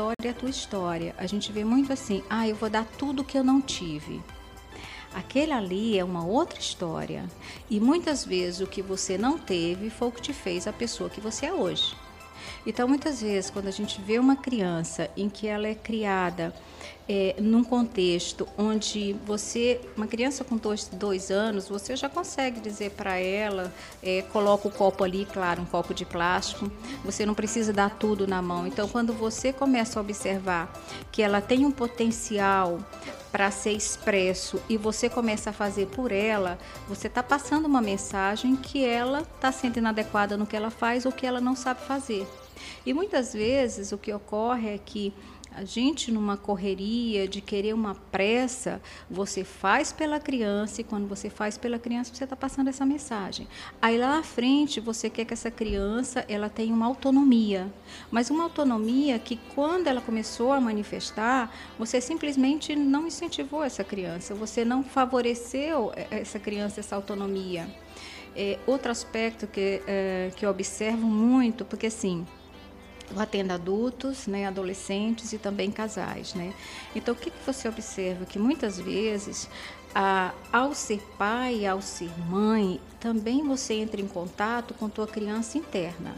história é a tua história. A gente vê muito assim, ah, eu vou dar tudo que eu não tive. Aquele ali é uma outra história. E muitas vezes o que você não teve foi o que te fez a pessoa que você é hoje. Então, muitas vezes, quando a gente vê uma criança em que ela é criada é, num contexto onde você, uma criança com dois, dois anos, você já consegue dizer para ela, é, coloca o copo ali, claro, um copo de plástico, você não precisa dar tudo na mão. Então, quando você começa a observar que ela tem um potencial para ser expresso e você começa a fazer por ela, você está passando uma mensagem que ela está sendo inadequada no que ela faz ou que ela não sabe fazer. E muitas vezes o que ocorre é que a gente, numa correria de querer uma pressa, você faz pela criança e quando você faz pela criança, você está passando essa mensagem. Aí lá na frente, você quer que essa criança ela tenha uma autonomia, mas uma autonomia que quando ela começou a manifestar, você simplesmente não incentivou essa criança, você não favoreceu essa criança essa autonomia. É, outro aspecto que, é, que eu observo muito, porque assim, eu atendo adultos, né, adolescentes e também casais, né? Então, o que, que você observa? Que muitas vezes, a, ao ser pai, ao ser mãe, também você entra em contato com tua criança interna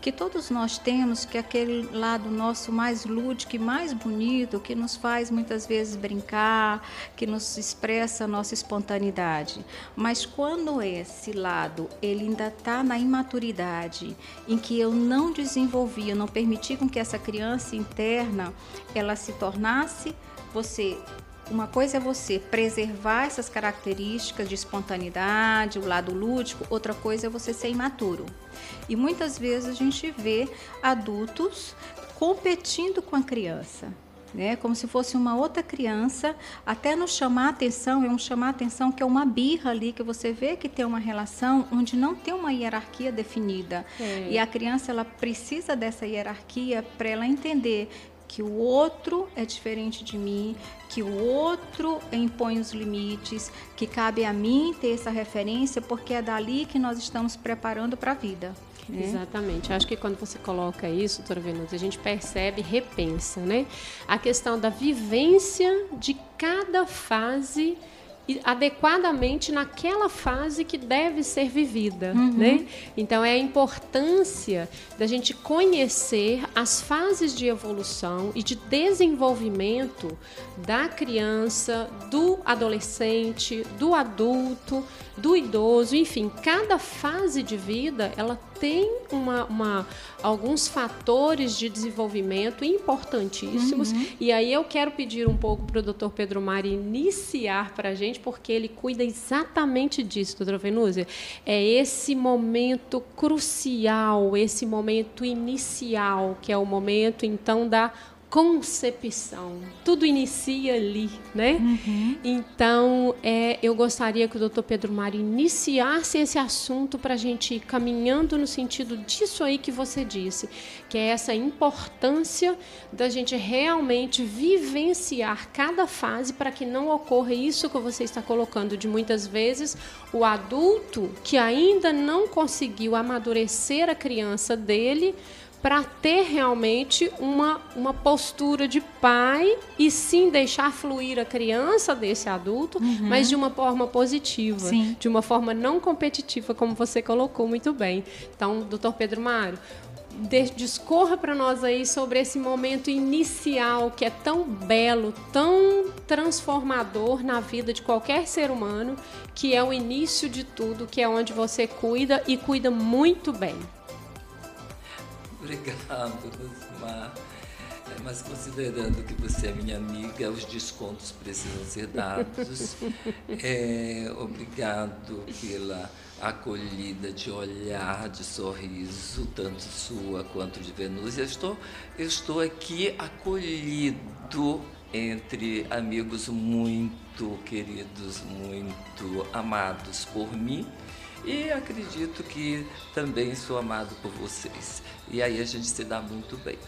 que todos nós temos, que é aquele lado nosso mais lúdico e mais bonito, que nos faz muitas vezes brincar, que nos expressa a nossa espontaneidade. Mas quando esse lado ele ainda está na imaturidade, em que eu não desenvolvi, eu não permiti com que essa criança interna ela se tornasse você uma coisa é você preservar essas características de espontaneidade, o lado lúdico, outra coisa é você ser imaturo. E muitas vezes a gente vê adultos competindo com a criança. Né, como se fosse uma outra criança, até nos chamar a atenção, é um chamar a atenção que é uma birra ali, que você vê que tem uma relação onde não tem uma hierarquia definida. É. E a criança ela precisa dessa hierarquia para ela entender que o outro é diferente de mim, que o outro impõe os limites, que cabe a mim ter essa referência, porque é dali que nós estamos preparando para a vida. Né? Exatamente. Acho que quando você coloca isso, doutora Venusa, a gente percebe, repensa, né? A questão da vivência de cada fase adequadamente naquela fase que deve ser vivida, uhum. né? Então é a importância da gente conhecer as fases de evolução e de desenvolvimento da criança, do adolescente, do adulto, do idoso, enfim, cada fase de vida ela tem uma, uma alguns fatores de desenvolvimento importantíssimos. Uhum. E aí eu quero pedir um pouco para o doutor Pedro Mari iniciar para a gente, porque ele cuida exatamente disso, doutora Venúzia. É esse momento crucial, esse momento inicial, que é o momento, então, da concepção. Tudo inicia ali, né? Uhum. Então, é, eu gostaria que o doutor Pedro Mário iniciasse esse assunto para a gente ir caminhando no sentido disso aí que você disse, que é essa importância da gente realmente vivenciar cada fase para que não ocorra isso que você está colocando, de muitas vezes o adulto que ainda não conseguiu amadurecer a criança dele para ter realmente uma, uma postura de pai e sim deixar fluir a criança desse adulto, uhum. mas de uma forma positiva, sim. de uma forma não competitiva, como você colocou muito bem. Então, doutor Pedro Mário, discorra para nós aí sobre esse momento inicial que é tão belo, tão transformador na vida de qualquer ser humano, que é o início de tudo, que é onde você cuida e cuida muito bem. Obrigado, Rosmar. É, mas considerando que você é minha amiga, os descontos precisam ser dados. É, obrigado pela acolhida de olhar, de sorriso, tanto sua quanto de Venúzia. Eu estou, eu estou aqui acolhido entre amigos muito queridos, muito amados por mim e acredito que também sou amado por vocês. E aí a gente se dá muito bem.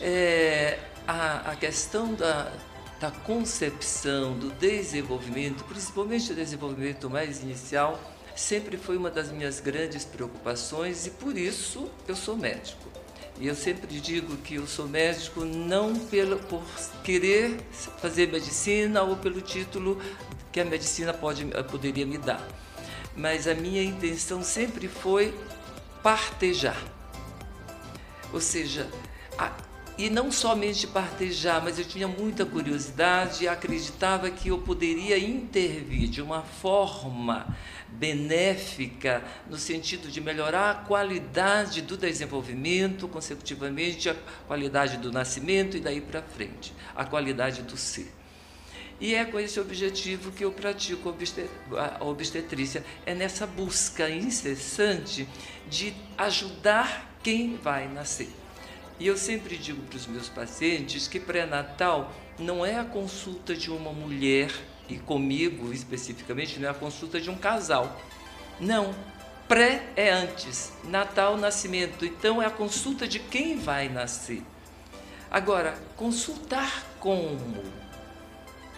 É, a, a questão da, da concepção, do desenvolvimento, principalmente o desenvolvimento mais inicial, sempre foi uma das minhas grandes preocupações e por isso eu sou médico. E eu sempre digo que eu sou médico não pelo, por querer fazer medicina ou pelo título que a medicina pode, poderia me dar. Mas a minha intenção sempre foi partejar. Ou seja, a, e não somente partejar, mas eu tinha muita curiosidade e acreditava que eu poderia intervir de uma forma benéfica, no sentido de melhorar a qualidade do desenvolvimento, consecutivamente a qualidade do nascimento e daí para frente, a qualidade do ser. E é com esse objetivo que eu pratico a obstetrícia. É nessa busca incessante de ajudar quem vai nascer. E eu sempre digo para os meus pacientes que pré-natal não é a consulta de uma mulher, e comigo especificamente, não é a consulta de um casal. Não. Pré é antes, Natal, nascimento. Então é a consulta de quem vai nascer. Agora, consultar como?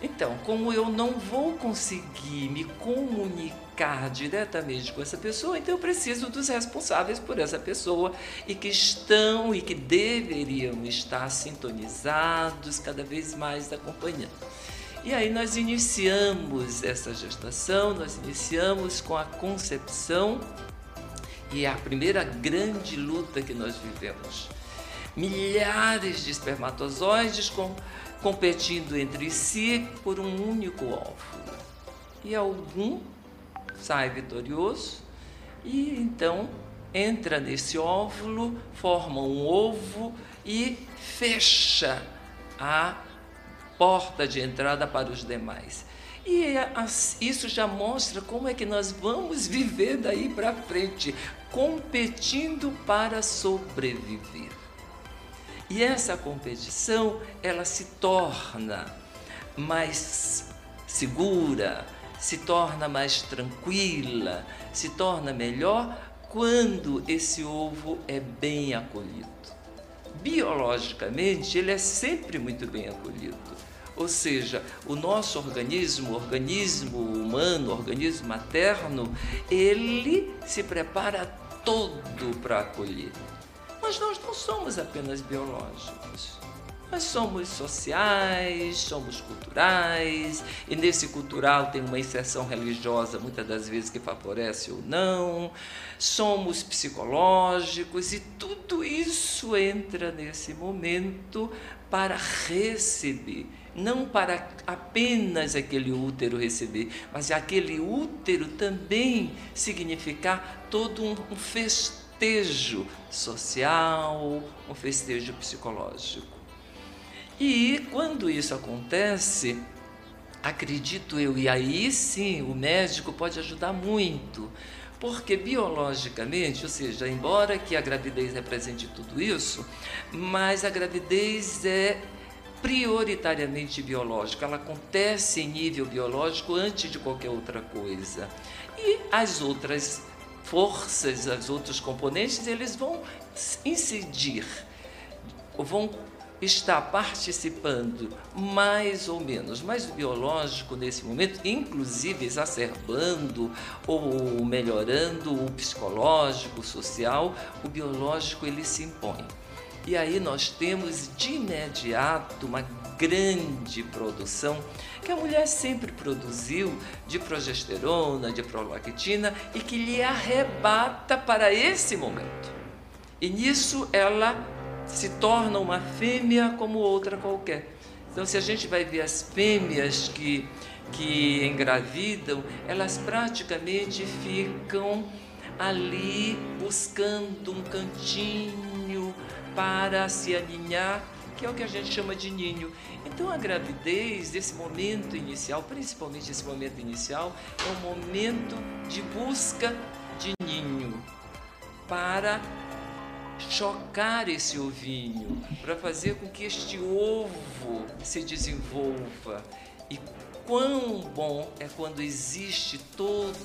Então, como eu não vou conseguir me comunicar diretamente com essa pessoa, então eu preciso dos responsáveis por essa pessoa e que estão e que deveriam estar sintonizados cada vez mais acompanhando. E aí nós iniciamos essa gestação, nós iniciamos com a concepção e é a primeira grande luta que nós vivemos. Milhares de espermatozoides com competindo entre si por um único óvulo. E algum sai vitorioso e então entra nesse óvulo, forma um ovo e fecha a porta de entrada para os demais. E isso já mostra como é que nós vamos viver daí para frente, competindo para sobreviver. E essa competição, ela se torna mais segura, se torna mais tranquila, se torna melhor quando esse ovo é bem acolhido. Biologicamente, ele é sempre muito bem acolhido. Ou seja, o nosso organismo, o organismo humano, o organismo materno, ele se prepara todo para acolher. Mas nós não somos apenas biológicos. Nós somos sociais, somos culturais, e nesse cultural tem uma inserção religiosa, muitas das vezes que favorece ou não. Somos psicológicos, e tudo isso entra nesse momento para receber não para apenas aquele útero receber, mas aquele útero também significar todo um, festejo festejo social, um festejo psicológico. E quando isso acontece, acredito eu, e aí sim o médico pode ajudar muito, porque biologicamente, ou seja, embora que a gravidez represente tudo isso, mas a gravidez é prioritariamente biológica, ela acontece em nível biológico antes de qualquer outra coisa. E as outras forças, os outros componentes, eles vão incidir, vão estar participando mais ou menos, mas o biológico nesse momento, inclusive exacerbando ou melhorando o psicológico, o social, o biológico ele se impõe. E aí nós temos de imediato uma grande produção que a mulher sempre produziu de progesterona, de prolactina e que lhe arrebata para esse momento. E nisso ela se torna uma fêmea como outra qualquer. Então, se a gente vai ver as fêmeas que, que engravidam, elas praticamente ficam ali buscando um cantinho para se aninhar que é o que a gente chama de ninho. Então a gravidez, esse momento inicial, principalmente esse momento inicial, é um momento de busca de ninho para chocar esse ovinho, para fazer com que este ovo se desenvolva. E quão bom é quando existe todo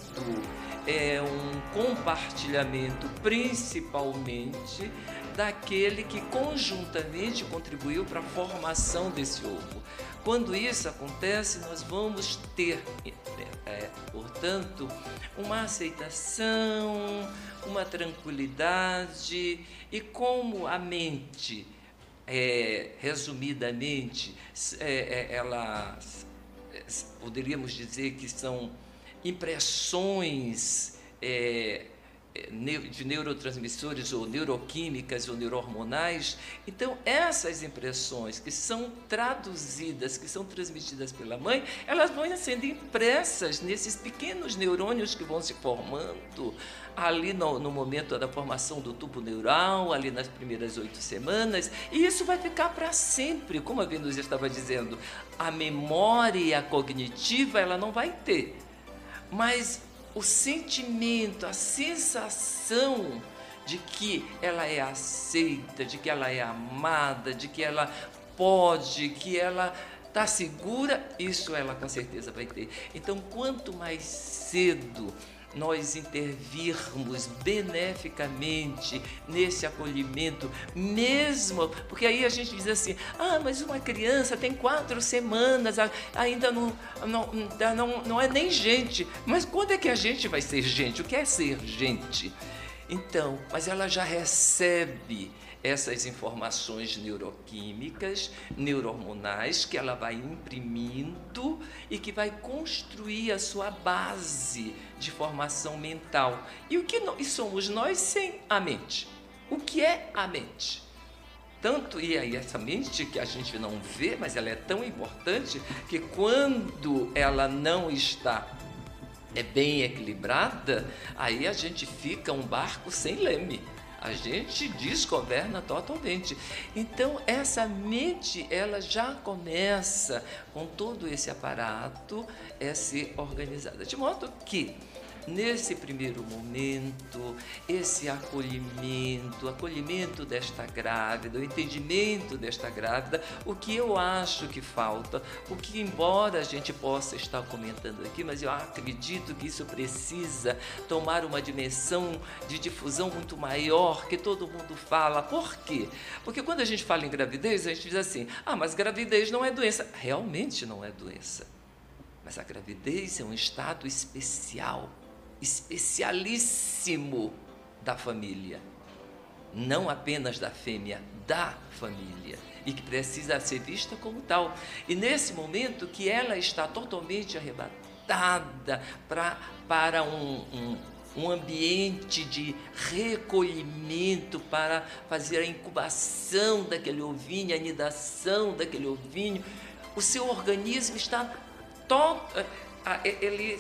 é, um compartilhamento, principalmente daquele que conjuntamente contribuiu para a formação desse ovo. Quando isso acontece, nós vamos ter, é, portanto, uma aceitação, uma tranquilidade e como a mente, é, resumidamente, é, é ela poderíamos dizer que são impressões é, de neurotransmissores ou neuroquímicas ou neurohormonais. Então, essas impressões que são traduzidas, que são transmitidas pela mãe, elas vão sendo impressas nesses pequenos neurônios que vão se formando ali no, no momento da formação do tubo neural, ali nas primeiras oito semanas, e isso vai ficar para sempre, como a Venus estava dizendo. A memória cognitiva ela não vai ter, mas o sentimento, a sensação de que ela é aceita, de que ela é amada, de que ela pode, que ela está segura, isso ela com certeza vai ter. Então, quanto mais cedo nós intervirmos beneficamente nesse acolhimento, mesmo, porque aí a gente diz assim: ah, mas uma criança tem quatro semanas, ainda não, não, não, não é nem gente. Mas quando é que a gente vai ser gente? O que é ser gente? Então, mas ela já recebe essas informações neuroquímicas, neurohormonais que ela vai imprimindo e que vai construir a sua base de formação mental. E o que somos nós sem a mente? O que é a mente? Tanto e aí essa mente que a gente não vê, mas ela é tão importante que quando ela não está é bem equilibrada, aí a gente fica um barco sem leme a gente desgoverna totalmente. Então, essa mente, ela já começa com todo esse aparato a ser organizada. De modo que nesse primeiro momento, esse acolhimento, acolhimento desta grávida, o entendimento desta grávida, o que eu acho que falta, o que, embora a gente possa estar comentando aqui, mas eu acredito que isso precisa tomar uma dimensão de difusão muito maior, que todo mundo fala. Por quê? Porque quando a gente fala em gravidez, a gente diz assim: ah, mas gravidez não é doença. Realmente não é doença. Mas a gravidez é um estado especial especialíssimo da família, não apenas da fêmea, da família, e que precisa ser vista como tal. E nesse momento que ela está totalmente arrebatada pra, para um, um, um ambiente de recolhimento para fazer a incubação daquele ovinho, a anidação daquele ovinho, o seu organismo está to, eh, ele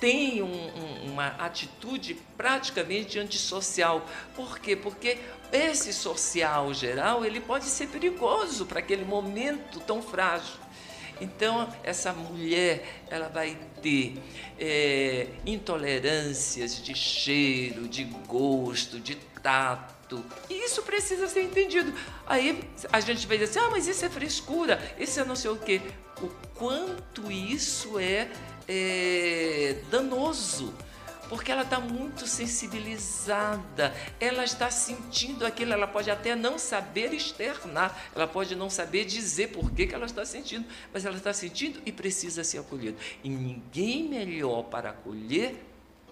tem um, um, uma atitude praticamente antissocial. Por quê? Porque esse social geral ele pode ser perigoso para aquele momento tão frágil. Então, essa mulher ela vai ter é, intolerâncias de cheiro, de gosto, de tato. E isso precisa ser entendido. Aí a gente vai dizer assim: ah, mas isso é frescura, isso é não sei o quê. O quanto isso é é, danoso, porque ela está muito sensibilizada, ela está sentindo aquilo, ela pode até não saber externar, ela pode não saber dizer por que, que ela está sentindo, mas ela está sentindo e precisa ser acolhida. E ninguém melhor para acolher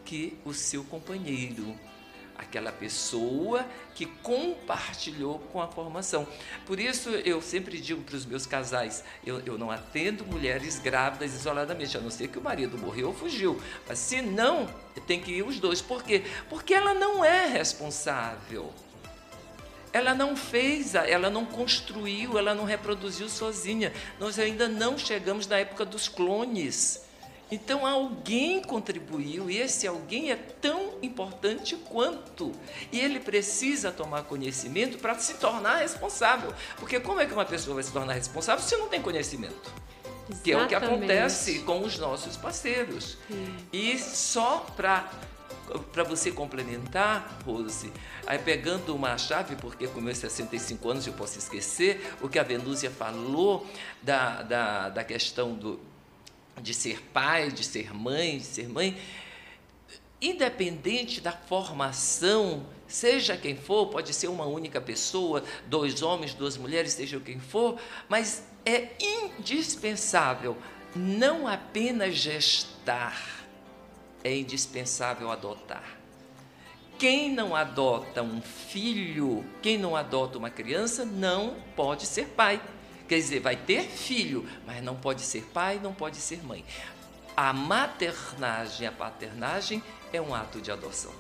que o seu companheiro aquela pessoa que compartilhou com a formação. Por isso eu sempre digo para os meus casais, eu, eu não atendo mulheres grávidas isoladamente, a não ser que o marido morreu ou fugiu. Mas se não, tem que ir os dois. Por quê? Porque ela não é responsável. Ela não fez, ela não construiu, ela não reproduziu sozinha. Nós ainda não chegamos na época dos clones então alguém contribuiu e esse alguém é tão importante quanto. E ele precisa tomar conhecimento para se tornar responsável. Porque como é que uma pessoa vai se tornar responsável se não tem conhecimento? Exatamente. Que é o que acontece com os nossos parceiros. Sim. E só para para você complementar, Rose, aí pegando uma chave, porque com meus 65 anos eu posso esquecer, o que a Venúzia falou da, da, da questão do, de ser pai, de ser mãe, de ser mãe, independente da formação, seja quem for, pode ser uma única pessoa, dois homens, duas mulheres, seja quem for, mas é indispensável não apenas gestar, é indispensável adotar. Quem não adota um filho, quem não adota uma criança, não pode ser pai. Quer dizer, vai ter filho, mas não pode ser pai, não pode ser mãe. A maternagem, a paternagem é um ato de adoção.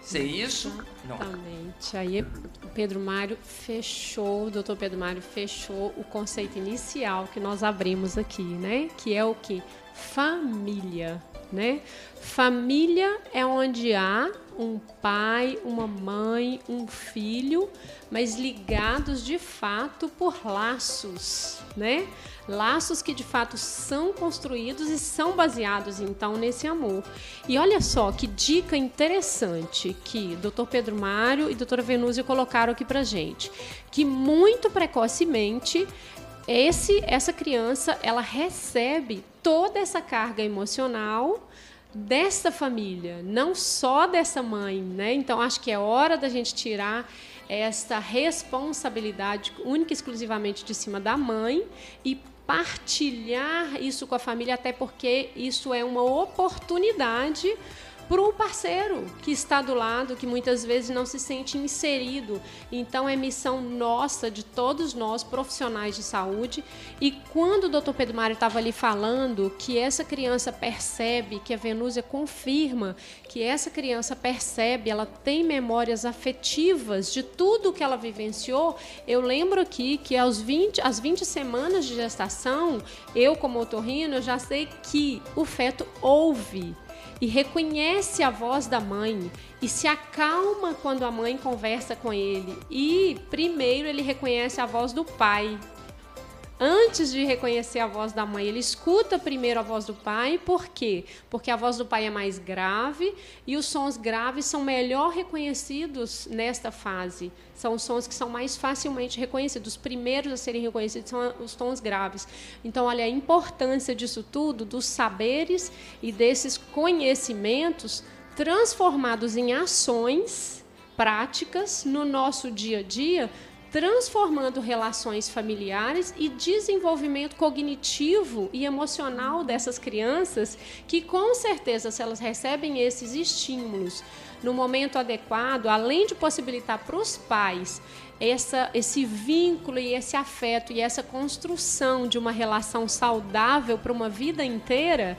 Sem isso, não. Exatamente. Aí Pedro Mário fechou, o doutor Pedro Mário fechou o conceito inicial que nós abrimos aqui, né? Que é o que? Família, né? Família é onde há um pai, uma mãe, um filho, mas ligados de fato por laços, né? Laços que de fato são construídos e são baseados então nesse amor. E olha só que dica interessante que Dr. Pedro Mário e Dra. Venúzia colocaram aqui pra gente, que muito precocemente esse essa criança ela recebe toda essa carga emocional dessa família, não só dessa mãe, né? Então acho que é hora da gente tirar essa responsabilidade única e exclusivamente de cima da mãe e partilhar isso com a família, até porque isso é uma oportunidade para o parceiro que está do lado, que muitas vezes não se sente inserido. Então é missão nossa, de todos nós, profissionais de saúde. E quando o doutor Pedro Mário estava ali falando que essa criança percebe, que a Venúzia confirma que essa criança percebe, ela tem memórias afetivas de tudo que ela vivenciou, eu lembro aqui que aos 20, às 20 semanas de gestação, eu como otorrino, já sei que o feto ouve e reconhece a voz da mãe e se acalma quando a mãe conversa com ele. E primeiro ele reconhece a voz do pai, antes de reconhecer a voz da mãe, ele escuta primeiro a voz do pai, por quê? Porque a voz do pai é mais grave e os sons graves são melhor reconhecidos nesta fase. São os sons que são mais facilmente reconhecidos. Os primeiros a serem reconhecidos são os tons graves. Então, olha a importância disso tudo, dos saberes e desses conhecimentos transformados em ações práticas no nosso dia a dia transformando relações familiares e desenvolvimento cognitivo e emocional dessas crianças, que com certeza, se elas recebem esses estímulos no momento adequado, além de possibilitar para os pais essa, esse vínculo e esse afeto e essa construção de uma relação saudável para uma vida inteira,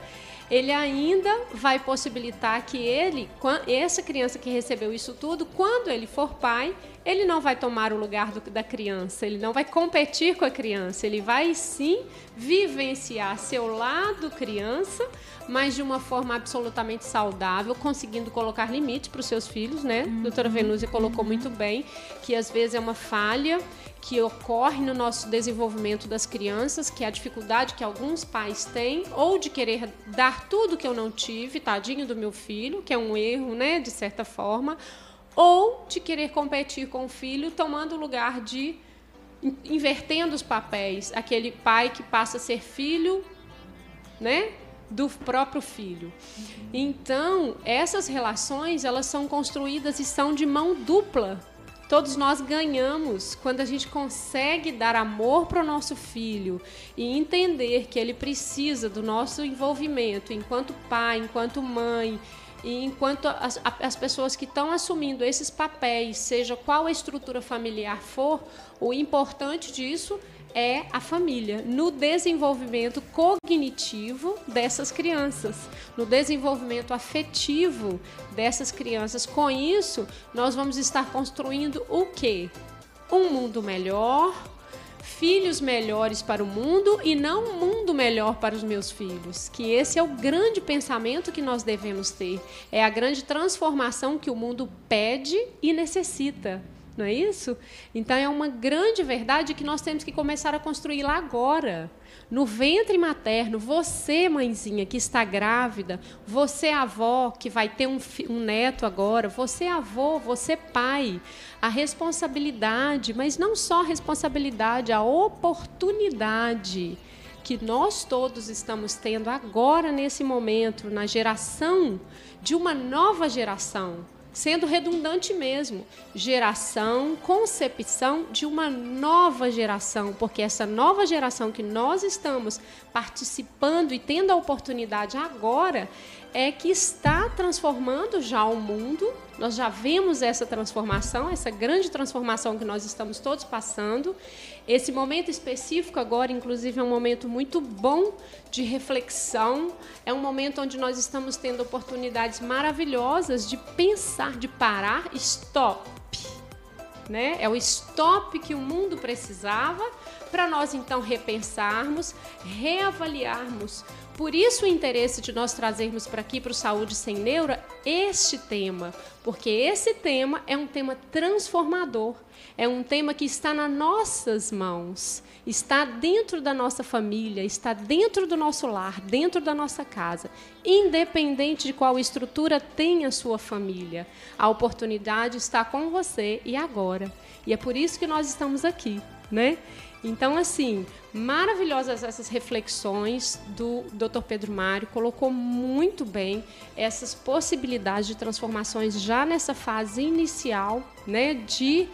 ele ainda vai possibilitar que ele, essa criança que recebeu isso tudo, quando ele for pai, ele não vai tomar o lugar do, da criança, ele não vai competir com a criança, ele vai sim vivenciar seu lado criança, mas de uma forma absolutamente saudável, conseguindo colocar limites para os seus filhos, né? Uhum. A doutora Venúzia colocou muito bem que às vezes é uma falha que ocorre no nosso desenvolvimento das crianças, que é a dificuldade que alguns pais têm, ou de querer dar tudo que eu não tive, tadinho do meu filho, que é um erro, né, de certa forma, ou de querer competir com o filho, tomando o lugar de invertendo os papéis, aquele pai que passa a ser filho, né, do próprio filho. Então, essas relações, elas são construídas e são de mão dupla. Todos nós ganhamos quando a gente consegue dar amor para o nosso filho e entender que ele precisa do nosso envolvimento enquanto pai, enquanto mãe, e enquanto as, as pessoas que estão assumindo esses papéis, seja qual a estrutura familiar for, o importante disso é a família, no desenvolvimento cognitivo dessas crianças, no desenvolvimento afetivo dessas crianças. Com isso, nós vamos estar construindo o quê? Um mundo melhor, filhos melhores para o mundo e não um mundo melhor para os meus filhos. Que esse é o grande pensamento que nós devemos ter. É a grande transformação que o mundo pede e necessita. Não é isso? Então é uma grande verdade que nós temos que começar a construir lá agora no ventre materno, você, mãezinha, que está grávida, você, avó, que vai ter um, um, neto agora, você, avô, você, pai, a responsabilidade, mas não só a responsabilidade, a oportunidade que nós todos estamos tendo agora, nesse momento, na geração de uma nova geração sendo redundante mesmo, geração, concepção de uma nova geração, porque essa nova geração que nós estamos participando e tendo a oportunidade agora é que está transformando já o mundo. Nós já vemos essa transformação, essa grande transformação que nós estamos todos passando. Esse momento específico agora, inclusive, é um momento muito bom de reflexão. É um momento onde nós estamos tendo oportunidades maravilhosas de pensar, de parar, stop. Né? É o stop que o mundo precisava para nós então repensarmos, reavaliarmos por isso o interesse de nós trazermos para aqui, para o Saúde Sem Neura, este tema, porque esse tema é um tema transformador, é um tema que está nas nossas mãos, está dentro da nossa família, está dentro do nosso lar, dentro da nossa casa, independente de qual estrutura tem a sua família. A oportunidade está com você e agora. E é por isso que nós estamos aqui, né? Então, assim, maravilhosas essas reflexões do Dr. Pedro Mário, colocou muito bem essas possibilidades de transformações já nessa fase inicial, né, de,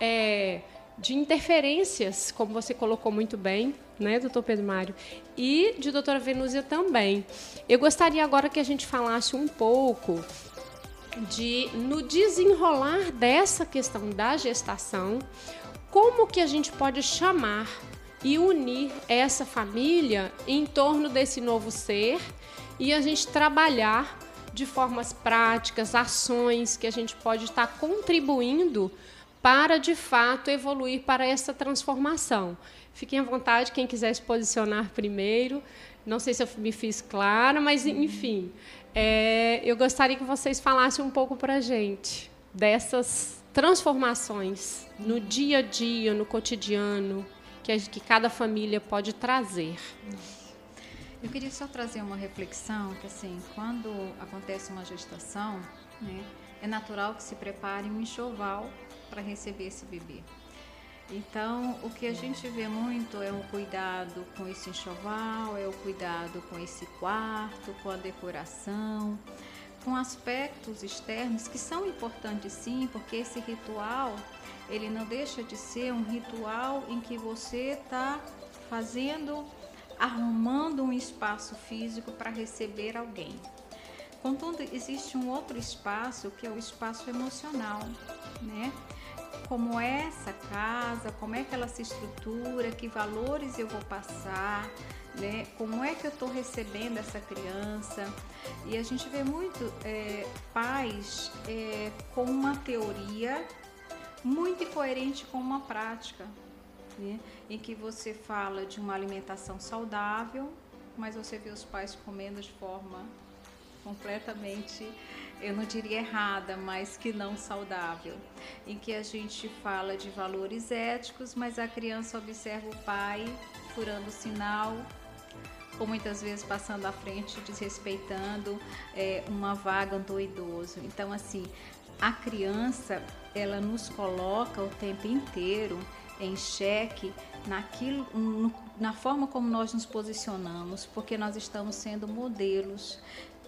é, de interferências, como você colocou muito bem, né, doutor Pedro Mário, e de doutora Venúzia também. Eu gostaria agora que a gente falasse um pouco de, no desenrolar dessa questão da gestação, como que a gente pode chamar e unir essa família em torno desse novo ser e a gente trabalhar de formas práticas, ações que a gente pode estar contribuindo para de fato evoluir para essa transformação. Fiquem à vontade, quem quiser se posicionar primeiro. Não sei se eu me fiz clara, mas enfim, é, eu gostaria que vocês falassem um pouco para a gente dessas transformações no dia a dia, no cotidiano, que, a, que cada família pode trazer. Eu queria só trazer uma reflexão que assim, quando acontece uma gestação, né, é natural que se prepare um enxoval para receber esse bebê. Então, o que a gente vê muito é o cuidado com esse enxoval, é o cuidado com esse quarto, com a decoração, com aspectos externos que são importantes sim, porque esse ritual ele não deixa de ser um ritual em que você está fazendo, arrumando um espaço físico para receber alguém. Contudo, existe um outro espaço que é o espaço emocional, né? Como é essa casa, como é que ela se estrutura, que valores eu vou passar, né? Como é que eu estou recebendo essa criança? E a gente vê muito é, pais é, com uma teoria muito incoerente com uma prática, né? em que você fala de uma alimentação saudável, mas você vê os pais comendo de forma completamente, eu não diria errada, mas que não saudável, em que a gente fala de valores éticos, mas a criança observa o pai furando o sinal, ou muitas vezes passando à frente, desrespeitando é, uma vaga do idoso. Então, assim, a criança ela nos coloca o tempo inteiro em xeque naquilo, na forma como nós nos posicionamos, porque nós estamos sendo modelos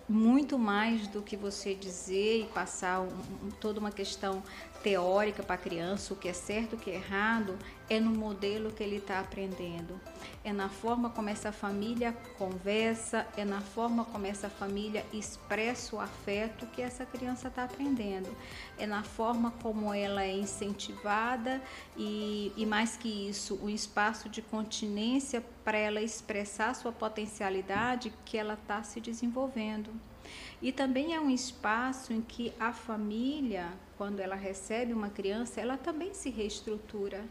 muito mais do que você dizer e passar um, toda uma questão teórica para a criança, o que é certo, o que é errado, é no modelo que ele está aprendendo. É na forma como essa família conversa, é na forma como essa família expressa o afeto que essa criança está aprendendo. É na forma como ela é incentivada e, e mais que isso, o espaço de continência para ela expressar sua potencialidade que ela está se desenvolvendo. E também é um espaço em que a família, quando ela recebe uma criança, ela também se reestrutura.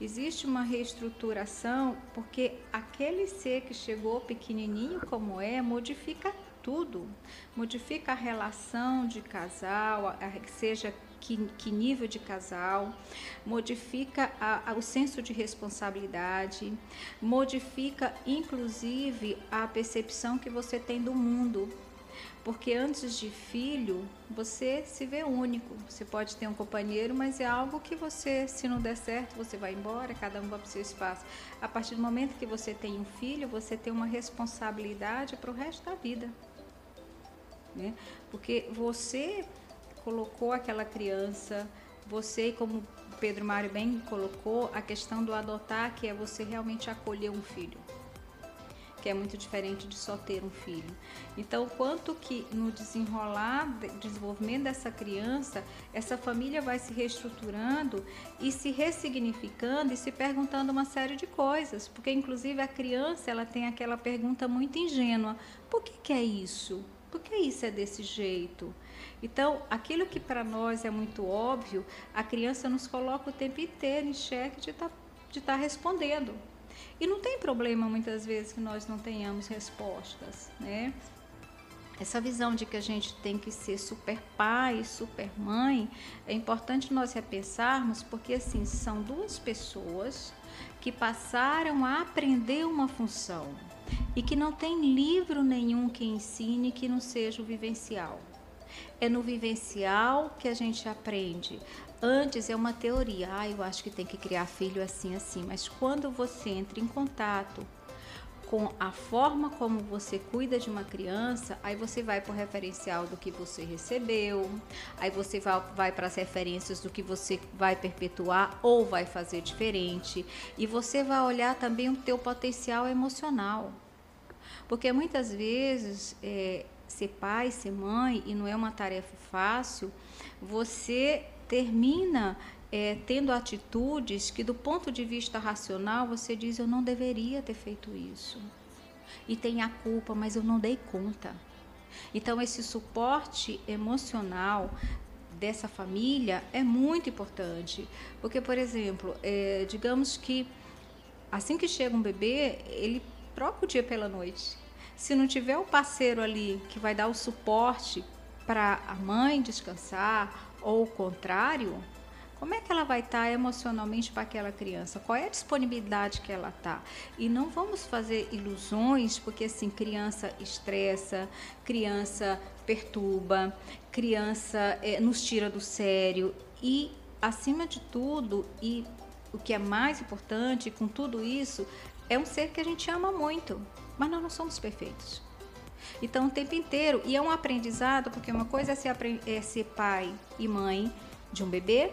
Existe uma reestruturação porque aquele ser que chegou pequenininho como é, modifica tudo. Modifica a relação de casal, seja que, que nível de casal, modifica a, a, o senso de responsabilidade, modifica inclusive a percepção que você tem do mundo. Porque antes de filho, você se vê único. Você pode ter um companheiro, mas é algo que você, se não der certo, você vai embora, cada um vai para o seu espaço. A partir do momento que você tem um filho, você tem uma responsabilidade para o resto da vida. Né? Porque você colocou aquela criança, você, como Pedro Mário bem colocou, a questão do adotar, que é você realmente acolher um filho que é muito diferente de só ter um filho. Então, quanto que no desenrolar, desenvolvimento dessa criança, essa família vai se reestruturando e se ressignificando e se perguntando uma série de coisas, porque inclusive a criança ela tem aquela pergunta muito ingênua: por que, que é isso? Por que isso é desse jeito? Então, aquilo que para nós é muito óbvio, a criança nos coloca o tempo inteiro em xeque de estar tá, tá respondendo. E não tem problema muitas vezes que nós não tenhamos respostas, né? Essa visão de que a gente tem que ser super pai, super mãe, é importante nós repensarmos, porque assim, são duas pessoas que passaram a aprender uma função e que não tem livro nenhum que ensine que não seja o vivencial. É no vivencial que a gente aprende. Antes é uma teoria, ah, eu acho que tem que criar filho assim, assim, mas quando você entra em contato com a forma como você cuida de uma criança, aí você vai para o referencial do que você recebeu, aí você vai, vai para as referências do que você vai perpetuar ou vai fazer diferente, e você vai olhar também o teu potencial emocional. Porque muitas vezes é, ser pai, ser mãe, e não é uma tarefa fácil, você termina é, tendo atitudes que, do ponto de vista racional, você diz: eu não deveria ter feito isso. E tem a culpa, mas eu não dei conta. Então, esse suporte emocional dessa família é muito importante. Porque, por exemplo, é, digamos que assim que chega um bebê, ele troca o dia pela noite. Se não tiver o parceiro ali que vai dar o suporte para a mãe descansar ou o contrário, como é que ela vai estar emocionalmente para aquela criança? Qual é a disponibilidade que ela está? E não vamos fazer ilusões, porque assim, criança estressa, criança perturba, criança é, nos tira do sério e, acima de tudo, e o que é mais importante com tudo isso, é um ser que a gente ama muito, mas nós não somos perfeitos. Então, o tempo inteiro. E é um aprendizado, porque uma coisa é ser, é ser pai e mãe de um bebê,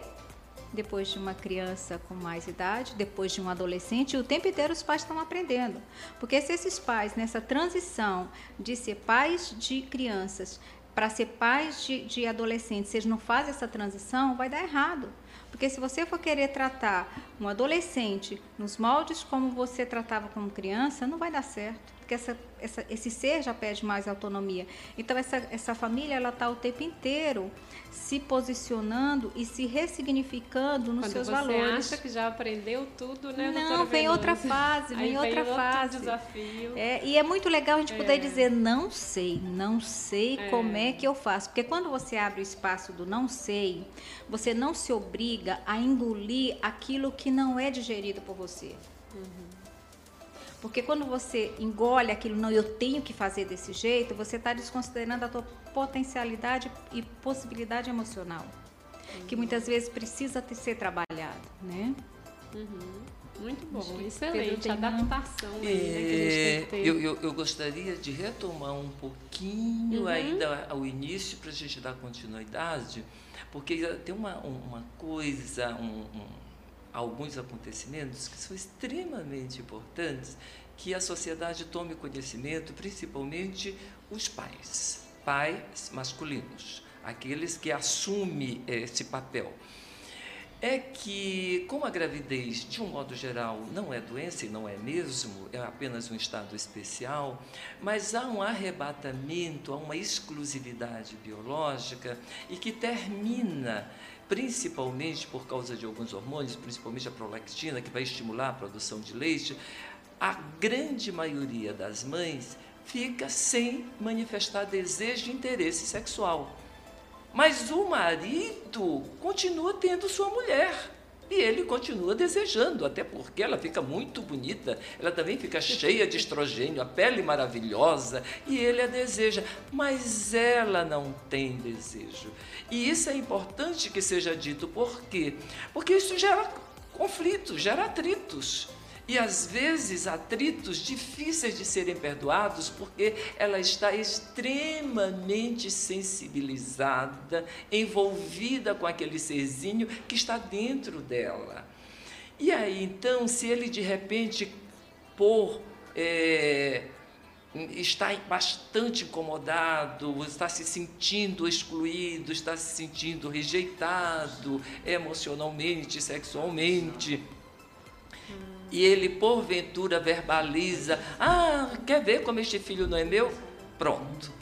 depois de uma criança com mais idade, depois de um adolescente, e o tempo inteiro os pais estão aprendendo. Porque se esses pais, nessa transição de ser pais de crianças para ser pais de, de adolescentes, se eles não fazem essa transição, vai dar errado. Porque se você for querer tratar um adolescente nos moldes como você tratava como criança, não vai dar certo porque essa, essa, esse ser já pede mais autonomia. Então essa, essa família ela está o tempo inteiro se posicionando e se ressignificando nos Quando seus você valores. Você acha que já aprendeu tudo, né? Não, vem outra fase, vem outra vem fase. desafio. É, e é muito legal a gente poder é. dizer não sei, não sei é. como é que eu faço, porque quando você abre o espaço do não sei, você não se obriga a engolir aquilo que não é digerido por você. Uhum. Porque quando você engole aquilo, não, eu tenho que fazer desse jeito, você está desconsiderando a tua potencialidade e possibilidade emocional, uhum. que muitas vezes precisa ter, ser trabalhado, né? Uhum. Muito bom, excelente. Adaptação é, aí, né, eu, eu, eu, gostaria de retomar um pouquinho uhum. ainda ao início para a gente dar continuidade, porque tem uma, uma coisa, um, um alguns acontecimentos que são extremamente importantes que a sociedade tome conhecimento, principalmente os pais, pais masculinos, aqueles que assumem esse papel. É que, como a gravidez, de um modo geral, não é doença e não é mesmo, é apenas um estado especial, mas há um arrebatamento, há uma exclusividade biológica e que termina principalmente por causa de alguns hormônios, principalmente a prolactina, que vai estimular a produção de leite, a grande maioria das mães fica sem manifestar desejo e interesse sexual. Mas o marido continua tendo sua mulher. E ele continua desejando, até porque ela fica muito bonita, ela também fica cheia de estrogênio, a pele maravilhosa, e ele a deseja, mas ela não tem desejo. E isso é importante que seja dito, por quê? Porque isso gera conflitos, gera atritos. E às vezes atritos difíceis de serem perdoados porque ela está extremamente sensibilizada, envolvida com aquele serzinho que está dentro dela. E aí então, se ele de repente por é, está bastante incomodado, está se sentindo excluído, está se sentindo rejeitado emocionalmente, sexualmente e ele porventura verbaliza: Ah, quer ver como este filho não é meu? Pronto.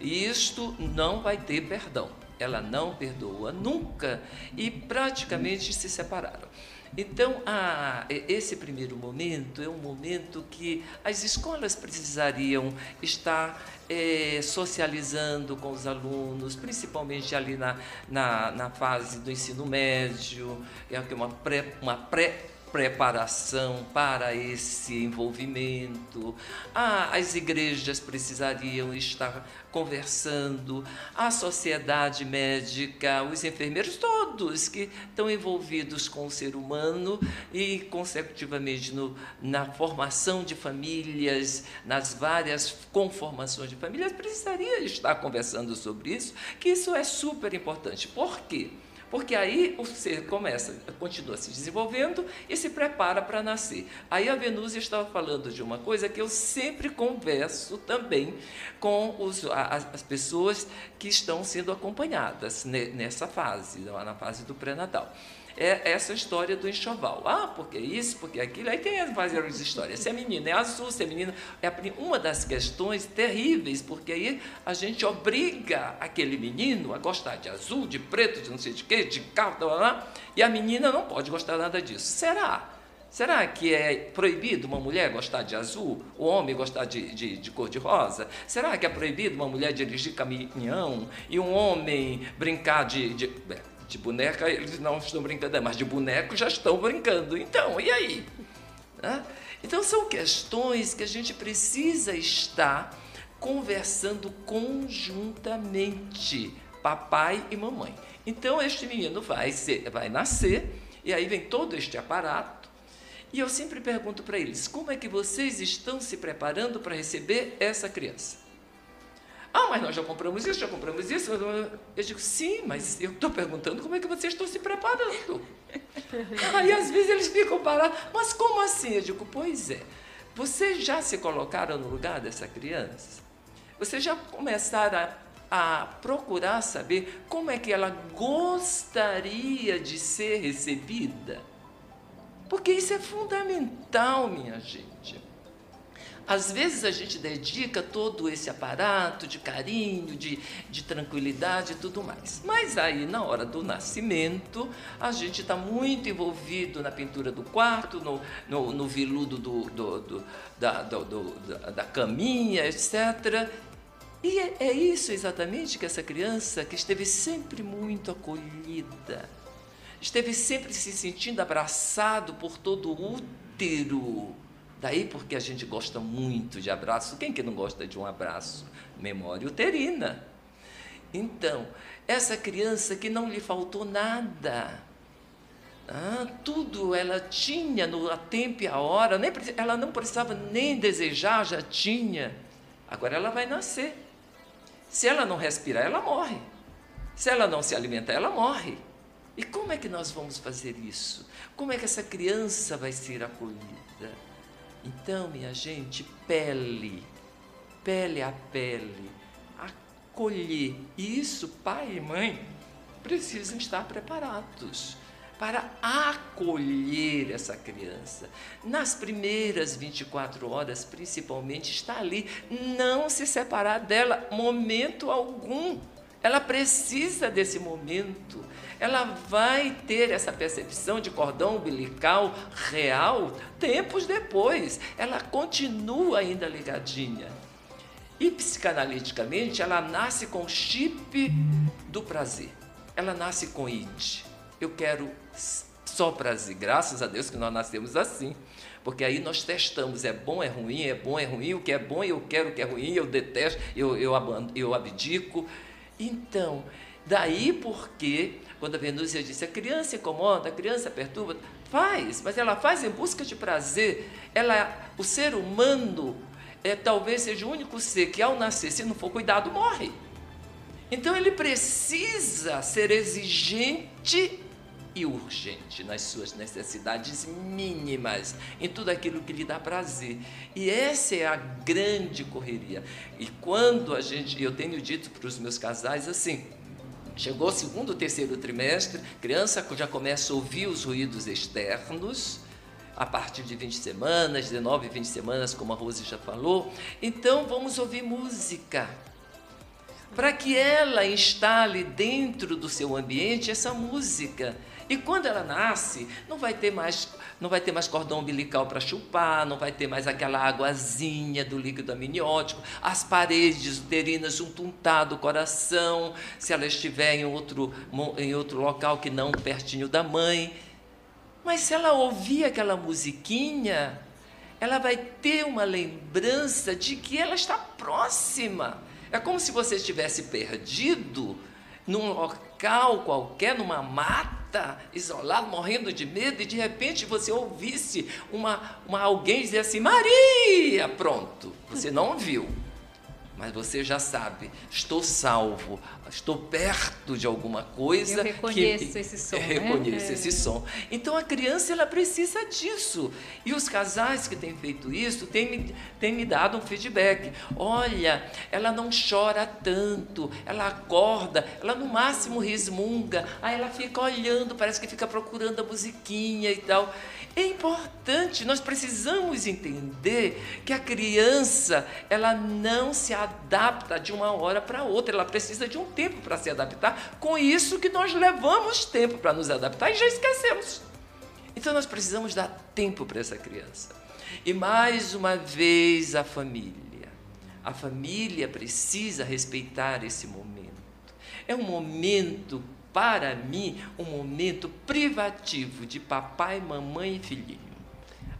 Isto não vai ter perdão. Ela não perdoa nunca e praticamente se separaram. Então, a, esse primeiro momento é um momento que as escolas precisariam estar é, socializando com os alunos, principalmente ali na, na, na fase do ensino médio, é uma pré, uma pré preparação para esse envolvimento. Ah, as igrejas precisariam estar conversando, a sociedade médica, os enfermeiros, todos que estão envolvidos com o ser humano e, consecutivamente, no, na formação de famílias, nas várias conformações de famílias, precisaria estar conversando sobre isso, que isso é super importante. Por quê? Porque aí o ser começa, continua se desenvolvendo e se prepara para nascer. Aí a Venúzia estava falando de uma coisa que eu sempre converso também com os, as, as pessoas que estão sendo acompanhadas nessa fase, na fase do pré-natal é essa história do enxoval. Ah, porque isso, porque aquilo. Aí tem várias histórias. Se é menina é azul, se é menina. É uma das questões terríveis, porque aí a gente obriga aquele menino a gostar de azul, de preto, de não sei de quê, de carro, blá, e a menina não pode gostar nada disso. Será? Será que é proibido uma mulher gostar de azul, o homem gostar de, de, de cor-de-rosa? Será que é proibido uma mulher dirigir caminhão e um homem brincar de, de de boneca eles não estão brincando, mas de boneco já estão brincando. Então, e aí? Então, são questões que a gente precisa estar conversando conjuntamente, papai e mamãe. Então, este menino vai, ser, vai nascer, e aí vem todo este aparato. E eu sempre pergunto para eles: como é que vocês estão se preparando para receber essa criança? Ah, mas nós já compramos isso, já compramos isso. Eu digo, sim, mas eu estou perguntando como é que vocês estão se preparando. Aí às vezes eles ficam parados, mas como assim? Eu digo, pois é. Vocês já se colocaram no lugar dessa criança? Vocês já começaram a, a procurar saber como é que ela gostaria de ser recebida? Porque isso é fundamental, minha gente. Às vezes a gente dedica todo esse aparato de carinho, de, de tranquilidade e tudo mais. Mas aí, na hora do nascimento, a gente está muito envolvido na pintura do quarto, no, no, no viludo do, do, do, da, do, da caminha, etc. E é, é isso exatamente que essa criança, que esteve sempre muito acolhida, esteve sempre se sentindo abraçado por todo o útero Daí porque a gente gosta muito de abraço. Quem que não gosta de um abraço? Memória uterina. Então, essa criança que não lhe faltou nada, ah, tudo ela tinha no a tempo e a hora, nem, ela não precisava nem desejar, já tinha. Agora ela vai nascer. Se ela não respirar, ela morre. Se ela não se alimentar, ela morre. E como é que nós vamos fazer isso? Como é que essa criança vai ser acolhida? Então, minha gente, pele, pele a pele, acolher. E isso, pai e mãe precisam estar preparados para acolher essa criança. Nas primeiras 24 horas, principalmente, está ali, não se separar dela, momento algum. Ela precisa desse momento ela vai ter essa percepção de cordão umbilical real tempos depois. Ela continua ainda ligadinha. E psicanaliticamente, ela nasce com chip do prazer. Ela nasce com it. Eu quero só prazer. Graças a Deus que nós nascemos assim. Porque aí nós testamos, é bom, é ruim, é bom, é ruim, o que é bom eu quero, o que é ruim eu detesto, eu, eu, eu abdico. Então, daí porque quando a Venúcia disse, a criança incomoda, a criança perturba, Faz, mas ela faz em busca de prazer. Ela, o ser humano é talvez seja o único ser que ao nascer, se não for cuidado, morre. Então ele precisa ser exigente e urgente nas suas necessidades mínimas, em tudo aquilo que lhe dá prazer. E essa é a grande correria. E quando a gente, eu tenho dito para os meus casais assim, chegou segundo, terceiro trimestre, criança já começa a ouvir os ruídos externos, a partir de 20 semanas, 19, 20 semanas, como a Rose já falou. Então vamos ouvir música para que ela instale dentro do seu ambiente essa música. E quando ela nasce, não vai ter mais, não vai ter mais cordão umbilical para chupar, não vai ter mais aquela águazinha do líquido amniótico, as paredes uterinas junto untado o coração, se ela estiver em outro, em outro local que não pertinho da mãe. Mas se ela ouvir aquela musiquinha, ela vai ter uma lembrança de que ela está próxima. É como se você estivesse perdido num local qualquer, numa mata, isolado, morrendo de medo, e de repente você ouvisse uma, uma alguém dizer assim, Maria! Pronto, você não viu mas você já sabe, estou salvo, estou perto de alguma coisa. Eu reconheço que, esse som. Reconheço né? esse som. Então a criança ela precisa disso. E os casais que têm feito isso têm me, têm me dado um feedback. Olha, ela não chora tanto, ela acorda, ela no máximo resmunga, aí ela fica olhando, parece que fica procurando a musiquinha e tal. É importante, nós precisamos entender que a criança, ela não se adapta de uma hora para outra, ela precisa de um tempo para se adaptar. Com isso que nós levamos tempo para nos adaptar e já esquecemos. Então nós precisamos dar tempo para essa criança. E mais uma vez a família. A família precisa respeitar esse momento. É um momento para mim, um momento privativo de papai, mamãe e filhinho.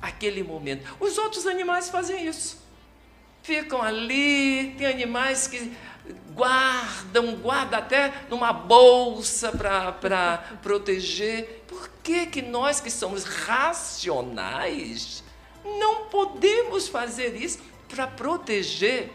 Aquele momento. Os outros animais fazem isso. Ficam ali, tem animais que guardam, guardam até numa bolsa para proteger. Por que, que nós que somos racionais não podemos fazer isso para proteger?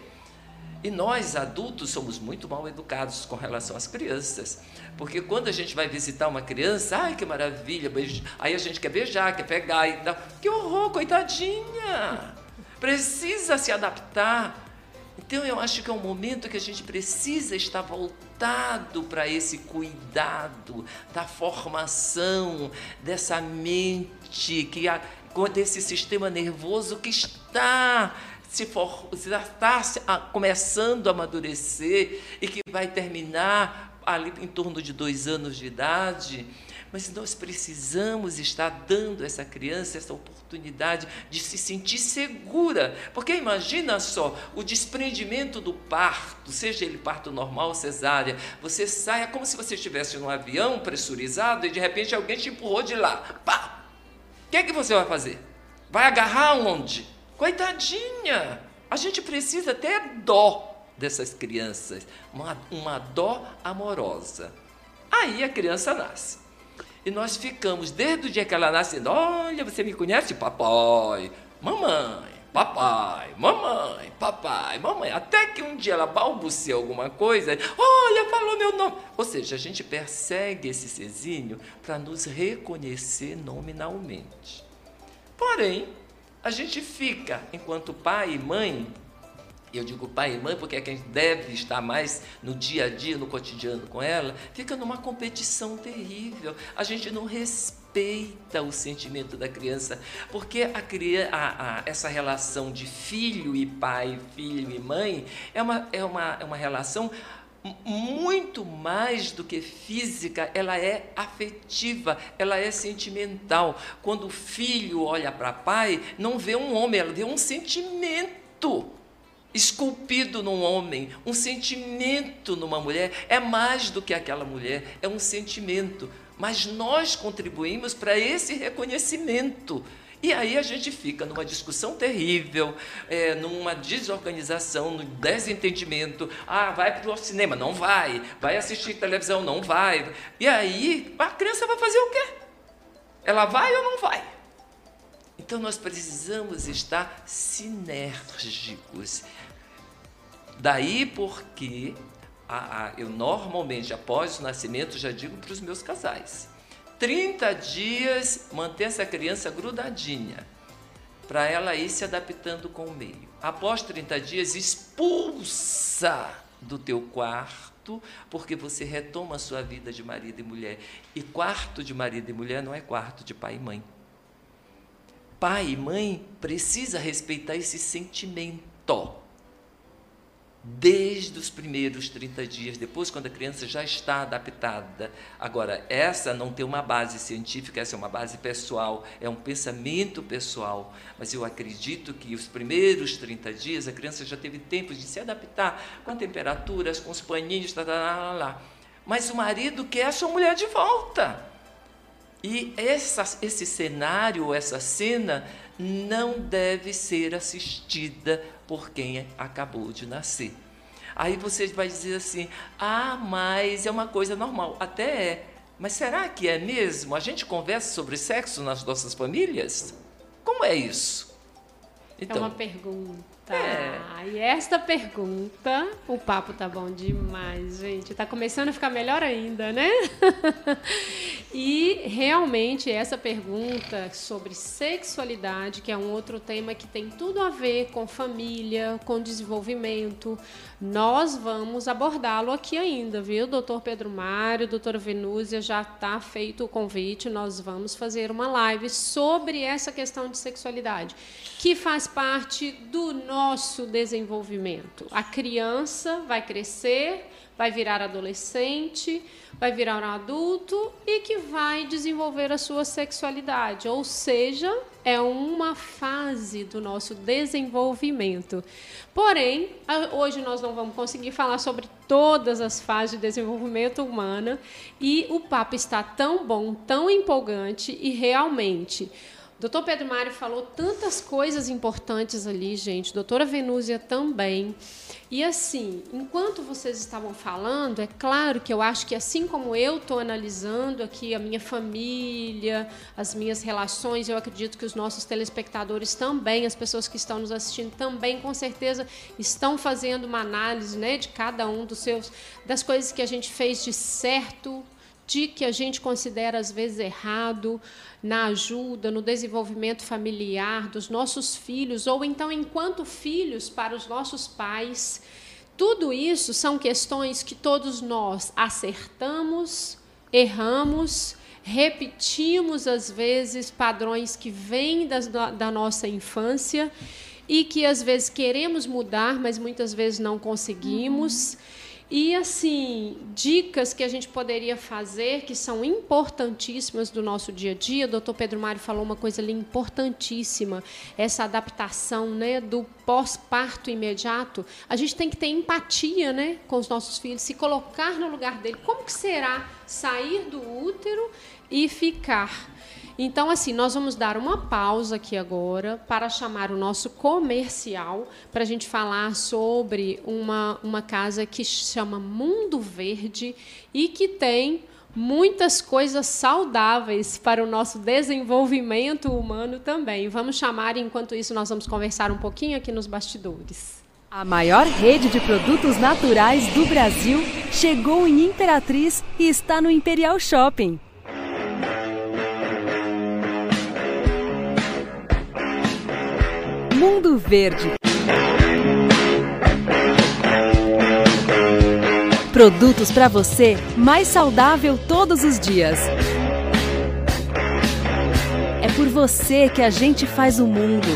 E nós, adultos, somos muito mal educados com relação às crianças. Porque quando a gente vai visitar uma criança, ai que maravilha, aí a gente quer beijar, quer pegar e tal. Que horror, coitadinha! Precisa se adaptar. Então eu acho que é um momento que a gente precisa estar voltado para esse cuidado da formação dessa mente, que desse sistema nervoso que está se, for, se está começando a amadurecer e que vai terminar ali em torno de dois anos de idade, mas nós precisamos estar dando essa criança essa oportunidade de se sentir segura. Porque imagina só, o desprendimento do parto, seja ele parto normal ou cesárea, você sai, é como se você estivesse num avião pressurizado e de repente alguém te empurrou de lá. Pá! O que é que você vai fazer? Vai agarrar onde? Coitadinha! A gente precisa ter dó dessas crianças, uma, uma dó amorosa. Aí a criança nasce. E nós ficamos, desde o dia que ela nasce, olha, você me conhece? Papai, mamãe, papai, mamãe, papai, mamãe. Até que um dia ela balbucia alguma coisa, olha, falou meu nome. Ou seja, a gente persegue esse Cezinho para nos reconhecer nominalmente. Porém, a gente fica, enquanto pai e mãe, eu digo pai e mãe porque é quem deve estar mais no dia a dia, no cotidiano com ela, fica numa competição terrível. A gente não respeita o sentimento da criança, porque a, a, a, essa relação de filho e pai, filho e mãe, é uma, é uma, é uma relação muito mais do que física, ela é afetiva, ela é sentimental. Quando o filho olha para pai, não vê um homem, ela vê um sentimento esculpido num homem, um sentimento numa mulher. É mais do que aquela mulher, é um sentimento. Mas nós contribuímos para esse reconhecimento. E aí a gente fica numa discussão terrível, é, numa desorganização, no desentendimento. Ah, vai para o cinema? Não vai. Vai assistir televisão? Não vai. E aí a criança vai fazer o quê? Ela vai ou não vai? Então nós precisamos estar sinérgicos. Daí porque a, a, eu normalmente, após o nascimento, já digo para os meus casais: 30 dias manter essa criança grudadinha, para ela ir se adaptando com o meio. Após 30 dias, expulsa do teu quarto, porque você retoma a sua vida de marido e mulher. E quarto de marido e mulher não é quarto de pai e mãe. Pai e mãe precisa respeitar esse sentimento desde os primeiros 30 dias, depois, quando a criança já está adaptada. Agora, essa não tem uma base científica, essa é uma base pessoal, é um pensamento pessoal. Mas eu acredito que os primeiros 30 dias a criança já teve tempo de se adaptar com temperaturas, com os paninhos, tá, tá, tá, lá. Mas o marido quer a sua mulher de volta. E essa, esse cenário, essa cena, não deve ser assistida por quem acabou de nascer. Aí você vai dizer assim: ah, mas é uma coisa normal. Até é. Mas será que é mesmo? A gente conversa sobre sexo nas nossas famílias? Como é isso? Então, é uma pergunta. É. E esta pergunta, o papo tá bom demais, gente. Tá começando a ficar melhor ainda, né? e realmente essa pergunta sobre sexualidade, que é um outro tema que tem tudo a ver com família, com desenvolvimento, nós vamos abordá-lo aqui ainda, viu? Doutor Pedro Mário, doutora Venúzia, já está feito o convite. Nós vamos fazer uma live sobre essa questão de sexualidade, que faz parte do nosso desenvolvimento. A criança vai crescer, vai virar adolescente, vai virar um adulto e que vai desenvolver a sua sexualidade, ou seja, é uma fase do nosso desenvolvimento. Porém, hoje nós não vamos conseguir falar sobre todas as fases de desenvolvimento humana e o papo está tão bom, tão empolgante e realmente Doutor Pedro Mário falou tantas coisas importantes ali, gente. Doutora Venúzia também. E assim, enquanto vocês estavam falando, é claro que eu acho que assim como eu estou analisando aqui a minha família, as minhas relações, eu acredito que os nossos telespectadores também, as pessoas que estão nos assistindo também, com certeza estão fazendo uma análise, né, de cada um dos seus, das coisas que a gente fez de certo, de que a gente considera às vezes errado na ajuda, no desenvolvimento familiar dos nossos filhos, ou então enquanto filhos para os nossos pais. Tudo isso são questões que todos nós acertamos, erramos, repetimos às vezes padrões que vêm das, da nossa infância e que às vezes queremos mudar, mas muitas vezes não conseguimos. Uhum. E assim, dicas que a gente poderia fazer que são importantíssimas do nosso dia a dia. O doutor Pedro Mário falou uma coisa ali importantíssima, essa adaptação né, do pós-parto imediato. A gente tem que ter empatia né, com os nossos filhos, se colocar no lugar dele. Como que será sair do útero e ficar? Então, assim, nós vamos dar uma pausa aqui agora para chamar o nosso comercial para a gente falar sobre uma, uma casa que chama Mundo Verde e que tem muitas coisas saudáveis para o nosso desenvolvimento humano também. Vamos chamar, enquanto isso, nós vamos conversar um pouquinho aqui nos bastidores. A maior rede de produtos naturais do Brasil chegou em Imperatriz e está no Imperial Shopping. Mundo Verde. Produtos para você mais saudável todos os dias. É por você que a gente faz o mundo.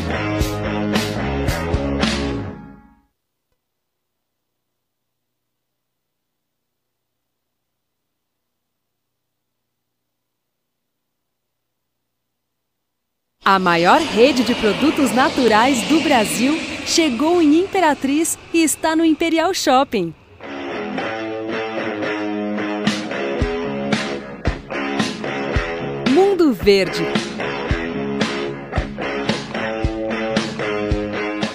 A maior rede de produtos naturais do Brasil chegou em Imperatriz e está no Imperial Shopping. Mundo Verde.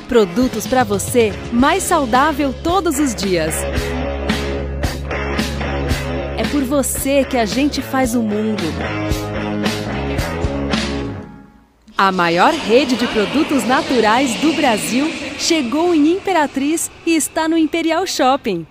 Produtos para você mais saudável todos os dias. É por você que a gente faz o mundo. A maior rede de produtos naturais do Brasil chegou em Imperatriz e está no Imperial Shopping.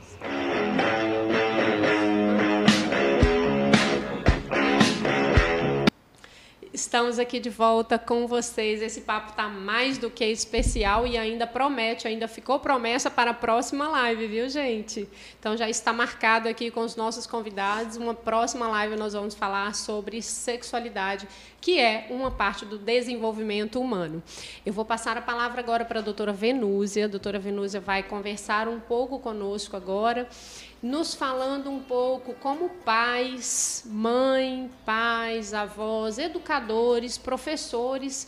Estamos aqui de volta com vocês. Esse papo está mais do que especial e ainda promete, ainda ficou promessa para a próxima live, viu, gente? Então já está marcado aqui com os nossos convidados. Uma próxima live nós vamos falar sobre sexualidade, que é uma parte do desenvolvimento humano. Eu vou passar a palavra agora para a doutora Venúzia. A doutora Venúzia vai conversar um pouco conosco agora nos falando um pouco como pais, mãe, pais, avós, educadores, professores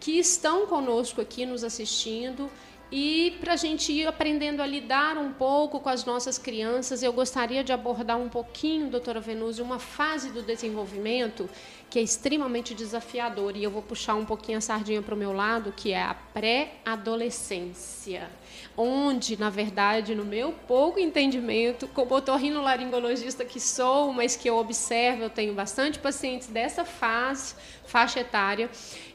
que estão conosco aqui nos assistindo. E para a gente ir aprendendo a lidar um pouco com as nossas crianças, eu gostaria de abordar um pouquinho, doutora Venúzio, uma fase do desenvolvimento que é extremamente desafiadora. E eu vou puxar um pouquinho a sardinha para o meu lado, que é a pré-adolescência onde, na verdade, no meu pouco entendimento, como otorrinolaringologista que sou, mas que eu observo, eu tenho bastante pacientes dessa fase, faixa etária,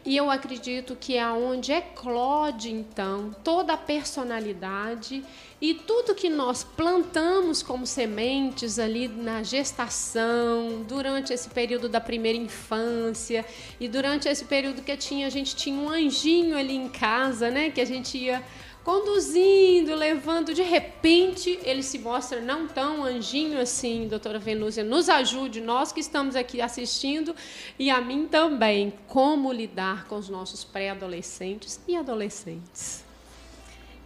e eu acredito que é onde eclode, então, toda a personalidade e tudo que nós plantamos como sementes ali na gestação, durante esse período da primeira infância e durante esse período que tinha, a gente tinha um anjinho ali em casa, né, que a gente ia conduzindo, levando, de repente ele se mostra não tão anjinho assim, doutora Venúzia, nos ajude, nós que estamos aqui assistindo e a mim também, como lidar com os nossos pré-adolescentes e adolescentes.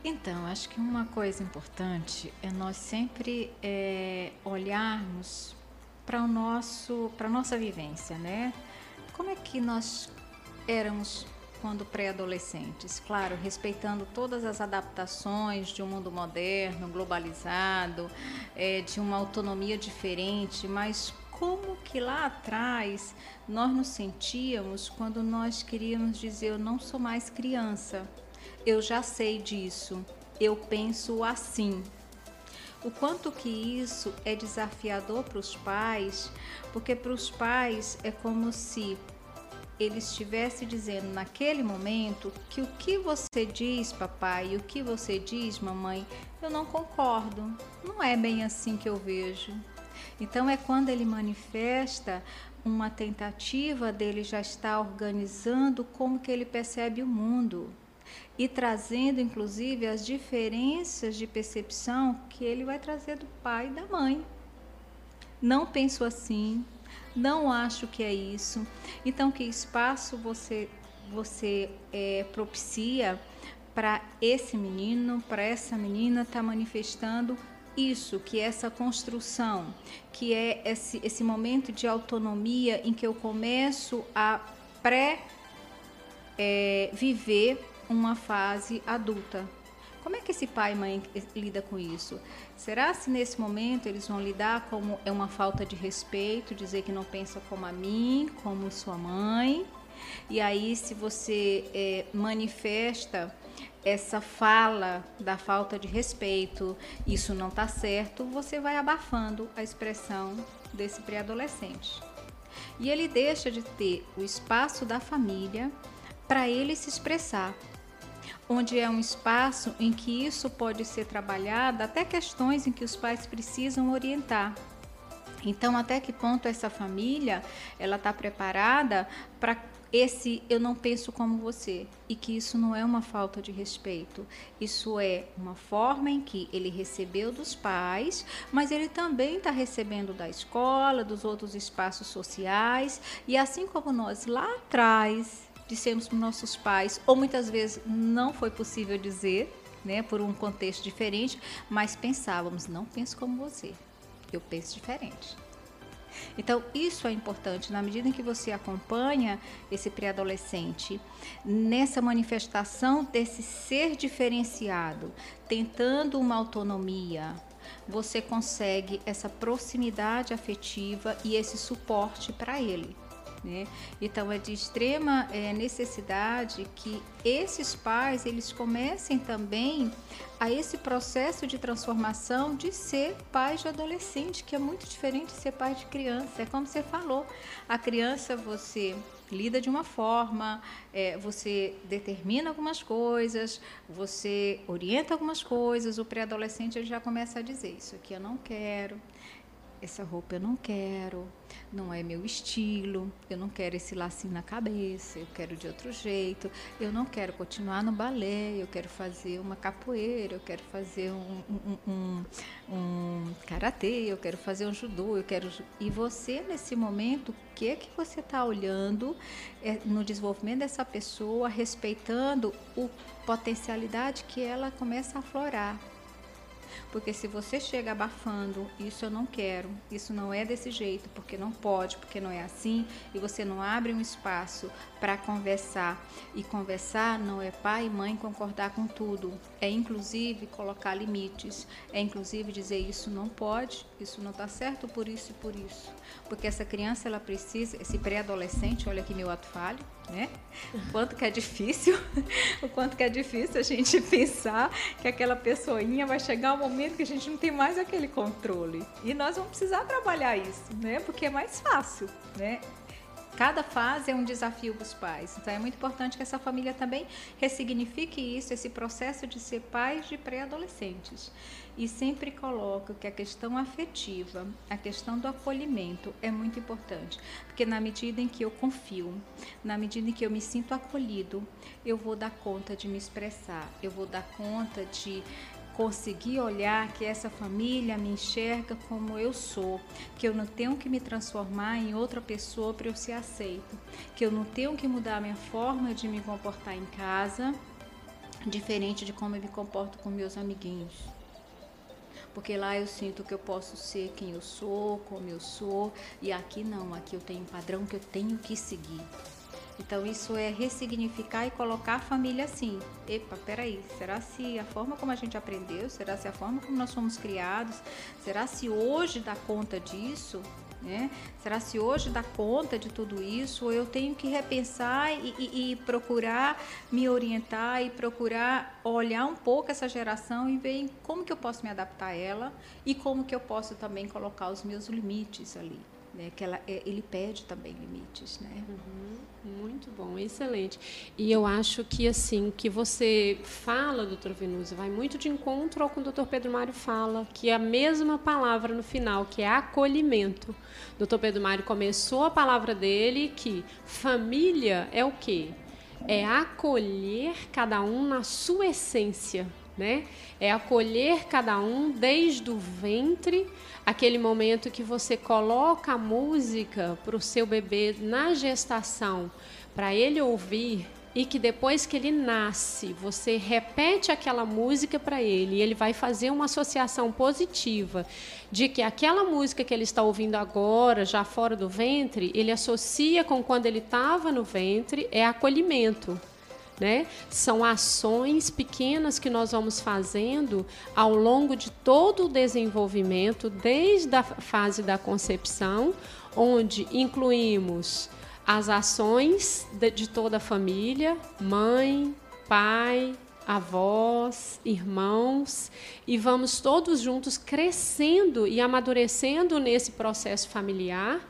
Então, acho que uma coisa importante é nós sempre é, olharmos para o nosso, para nossa vivência, né? Como é que nós éramos quando pré-adolescentes, claro, respeitando todas as adaptações de um mundo moderno, globalizado, é, de uma autonomia diferente, mas como que lá atrás nós nos sentíamos quando nós queríamos dizer eu não sou mais criança, eu já sei disso, eu penso assim. O quanto que isso é desafiador para os pais, porque para os pais é como se ele estivesse dizendo naquele momento que o que você diz, papai, e o que você diz, mamãe, eu não concordo. Não é bem assim que eu vejo. Então é quando ele manifesta uma tentativa dele já estar organizando como que ele percebe o mundo e trazendo inclusive as diferenças de percepção que ele vai trazer do pai e da mãe. Não penso assim, não acho que é isso. Então, que espaço você você é, propicia para esse menino, para essa menina estar tá manifestando isso, que é essa construção, que é esse, esse momento de autonomia em que eu começo a pré é, viver uma fase adulta. Como é que esse pai e mãe lida com isso? Será se nesse momento eles vão lidar como é uma falta de respeito, dizer que não pensa como a mim, como sua mãe? E aí, se você é, manifesta essa fala da falta de respeito, isso não está certo, você vai abafando a expressão desse pré-adolescente. E ele deixa de ter o espaço da família para ele se expressar onde é um espaço em que isso pode ser trabalhado, até questões em que os pais precisam orientar. Então, até que ponto essa família ela está preparada para esse eu não penso como você e que isso não é uma falta de respeito. Isso é uma forma em que ele recebeu dos pais, mas ele também está recebendo da escola, dos outros espaços sociais e assim como nós lá atrás dissemos para nossos pais, ou muitas vezes não foi possível dizer, né, por um contexto diferente, mas pensávamos, não penso como você, eu penso diferente. Então, isso é importante na medida em que você acompanha esse pré-adolescente nessa manifestação desse ser diferenciado, tentando uma autonomia, você consegue essa proximidade afetiva e esse suporte para ele. Né? Então é de extrema é, necessidade que esses pais eles comecem também a esse processo de transformação de ser pai de adolescente, que é muito diferente de ser pai de criança. É como você falou, a criança você lida de uma forma, é, você determina algumas coisas, você orienta algumas coisas. O pré-adolescente já começa a dizer isso aqui eu não quero, essa roupa eu não quero, não é meu estilo, eu não quero esse lacinho na cabeça, eu quero de outro jeito, eu não quero continuar no balé, eu quero fazer uma capoeira, eu quero fazer um, um, um, um karatê, eu quero fazer um judô, eu quero. E você, nesse momento, o que é que você está olhando é, no desenvolvimento dessa pessoa, respeitando a potencialidade que ela começa a aflorar? Porque se você chega abafando, isso eu não quero, isso não é desse jeito, porque não pode, porque não é assim, e você não abre um espaço para conversar. E conversar não é pai e mãe concordar com tudo, é inclusive colocar limites, é inclusive dizer isso não pode, isso não está certo por isso e por isso. Porque essa criança ela precisa, esse pré-adolescente, olha aqui meu ato falho, né? O quanto que é difícil, o quanto que é difícil a gente pensar que aquela pessoinha vai chegar um momento que a gente não tem mais aquele controle. E nós vamos precisar trabalhar isso, né? Porque é mais fácil, né? Cada fase é um desafio para os pais. Então é muito importante que essa família também ressignifique isso, esse processo de ser pais de pré-adolescentes. E sempre coloco que a questão afetiva, a questão do acolhimento é muito importante. Porque na medida em que eu confio, na medida em que eu me sinto acolhido, eu vou dar conta de me expressar, eu vou dar conta de conseguir olhar que essa família me enxerga como eu sou, que eu não tenho que me transformar em outra pessoa para eu ser aceito, que eu não tenho que mudar a minha forma de me comportar em casa, diferente de como eu me comporto com meus amiguinhos. Porque lá eu sinto que eu posso ser quem eu sou, como eu sou, e aqui não, aqui eu tenho um padrão que eu tenho que seguir. Então isso é ressignificar e colocar a família assim. Epa, peraí, será se a forma como a gente aprendeu, será se a forma como nós fomos criados, será se hoje dá conta disso? Né? Será se hoje dá conta de tudo isso? Ou eu tenho que repensar e, e, e, procurar me orientar e procurar olhar um pouco essa geração e ver como que eu posso me adaptar a ela e como que eu posso também colocar os meus limites ali né? Que ela, é, ele pede também limites, né? Uhum, muito bom, excelente. E eu acho que assim que você fala, doutor Venusa, vai muito de encontro ao que o doutor Pedro Mário fala, que é a mesma palavra no final, que é acolhimento. O doutor Pedro Mário começou a palavra dele que família é o quê? É acolher cada um na sua essência, né? É acolher cada um desde o ventre aquele momento que você coloca a música para o seu bebê na gestação, para ele ouvir e que depois que ele nasce, você repete aquela música para ele e ele vai fazer uma associação positiva de que aquela música que ele está ouvindo agora, já fora do ventre, ele associa com quando ele estava no ventre, é acolhimento. Né? São ações pequenas que nós vamos fazendo ao longo de todo o desenvolvimento, desde a fase da concepção, onde incluímos as ações de, de toda a família, mãe, pai, avós, irmãos, e vamos todos juntos crescendo e amadurecendo nesse processo familiar,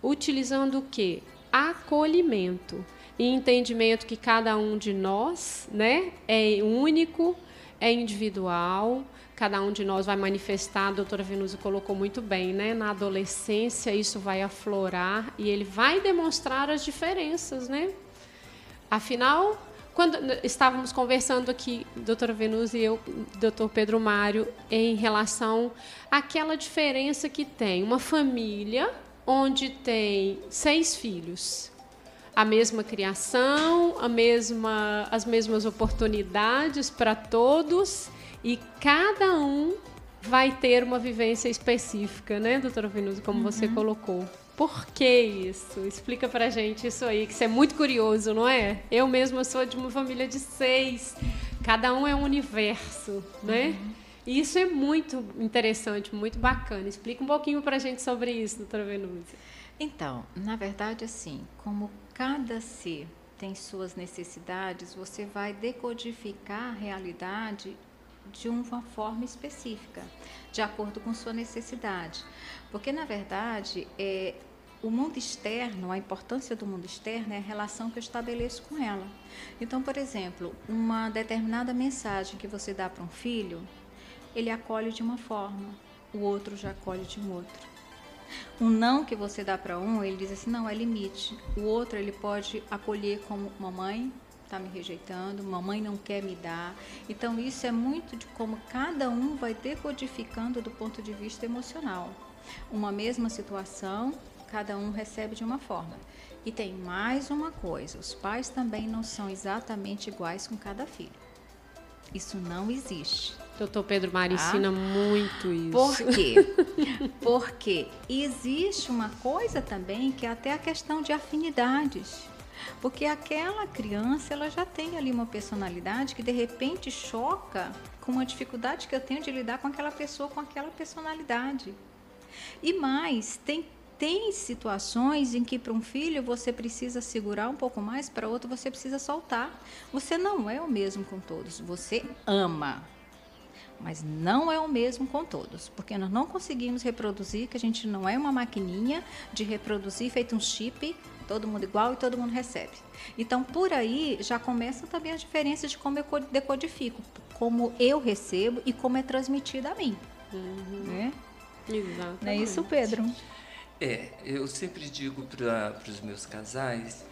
utilizando o que? Acolhimento e entendimento que cada um de nós né, é único, é individual, cada um de nós vai manifestar, a doutora Venusa colocou muito bem, né? Na adolescência isso vai aflorar e ele vai demonstrar as diferenças, né? Afinal, quando estávamos conversando aqui, doutora Venusa e eu, doutor Pedro Mário, em relação àquela diferença que tem uma família onde tem seis filhos a mesma criação, a mesma, as mesmas oportunidades para todos e cada um vai ter uma vivência específica, né, doutora Venusa, como uhum. você colocou. Por que isso? Explica pra gente isso aí, que isso é muito curioso, não é? Eu mesma sou de uma família de seis, cada um é um universo, né? Uhum. E isso é muito interessante, muito bacana. Explica um pouquinho pra gente sobre isso, doutora Venusa. Então, na verdade, assim, como cada ser tem suas necessidades, você vai decodificar a realidade de uma forma específica, de acordo com sua necessidade. Porque, na verdade, é, o mundo externo, a importância do mundo externo é a relação que eu estabeleço com ela. Então, por exemplo, uma determinada mensagem que você dá para um filho, ele acolhe de uma forma, o outro já acolhe de um outro. Um não que você dá para um, ele diz assim, não, é limite. O outro ele pode acolher como mamãe está me rejeitando, mamãe não quer me dar. Então isso é muito de como cada um vai decodificando do ponto de vista emocional. Uma mesma situação, cada um recebe de uma forma. E tem mais uma coisa: os pais também não são exatamente iguais com cada filho. Isso não existe. Doutor Pedro Mari tá? ensina muito isso. Por quê? Porque existe uma coisa também que é até a questão de afinidades. Porque aquela criança, ela já tem ali uma personalidade que de repente choca com uma dificuldade que eu tenho de lidar com aquela pessoa com aquela personalidade. E mais, tem tem situações em que para um filho você precisa segurar um pouco mais, para outro você precisa soltar. Você não é o mesmo com todos, você ama. Mas não é o mesmo com todos, porque nós não conseguimos reproduzir, que a gente não é uma maquininha de reproduzir feito um chip, todo mundo igual e todo mundo recebe. Então, por aí já começam também as diferenças de como eu decodifico, como eu recebo e como é transmitido a mim. Uhum. Né? Exatamente. Não é isso, Pedro? É, eu sempre digo para os meus casais,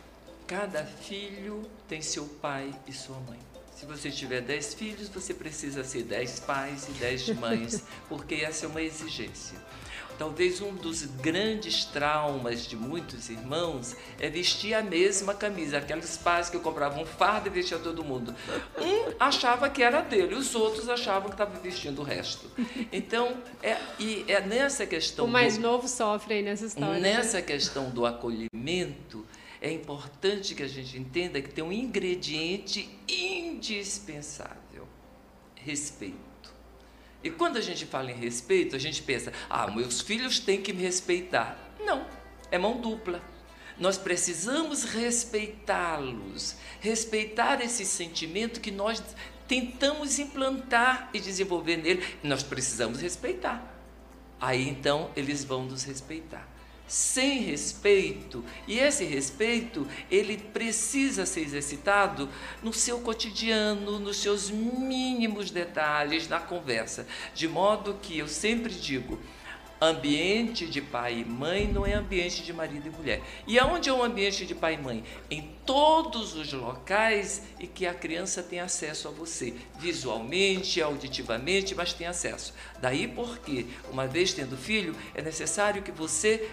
cada filho tem seu pai e sua mãe. Se você tiver dez filhos, você precisa ser dez pais e dez mães, porque essa é uma exigência. Talvez um dos grandes traumas de muitos irmãos é vestir a mesma camisa. Aqueles pais que compravam um fardo e vestiam todo mundo. Um achava que era dele, os outros achavam que estava vestindo o resto. Então, é, e é nessa questão. O mais do, novo sofre aí nessa história. Né? Nessa né? questão do acolhimento, é importante que a gente entenda que tem um ingrediente indispensável: respeito. E quando a gente fala em respeito, a gente pensa, ah, meus filhos têm que me respeitar. Não, é mão dupla. Nós precisamos respeitá-los, respeitar esse sentimento que nós tentamos implantar e desenvolver nele. Nós precisamos respeitar. Aí então eles vão nos respeitar sem respeito, e esse respeito, ele precisa ser exercitado no seu cotidiano, nos seus mínimos detalhes na conversa, de modo que eu sempre digo, ambiente de pai e mãe não é ambiente de marido e mulher. E aonde é um ambiente de pai e mãe? Em todos os locais em que a criança tem acesso a você, visualmente, auditivamente, mas tem acesso. Daí porque, uma vez tendo filho, é necessário que você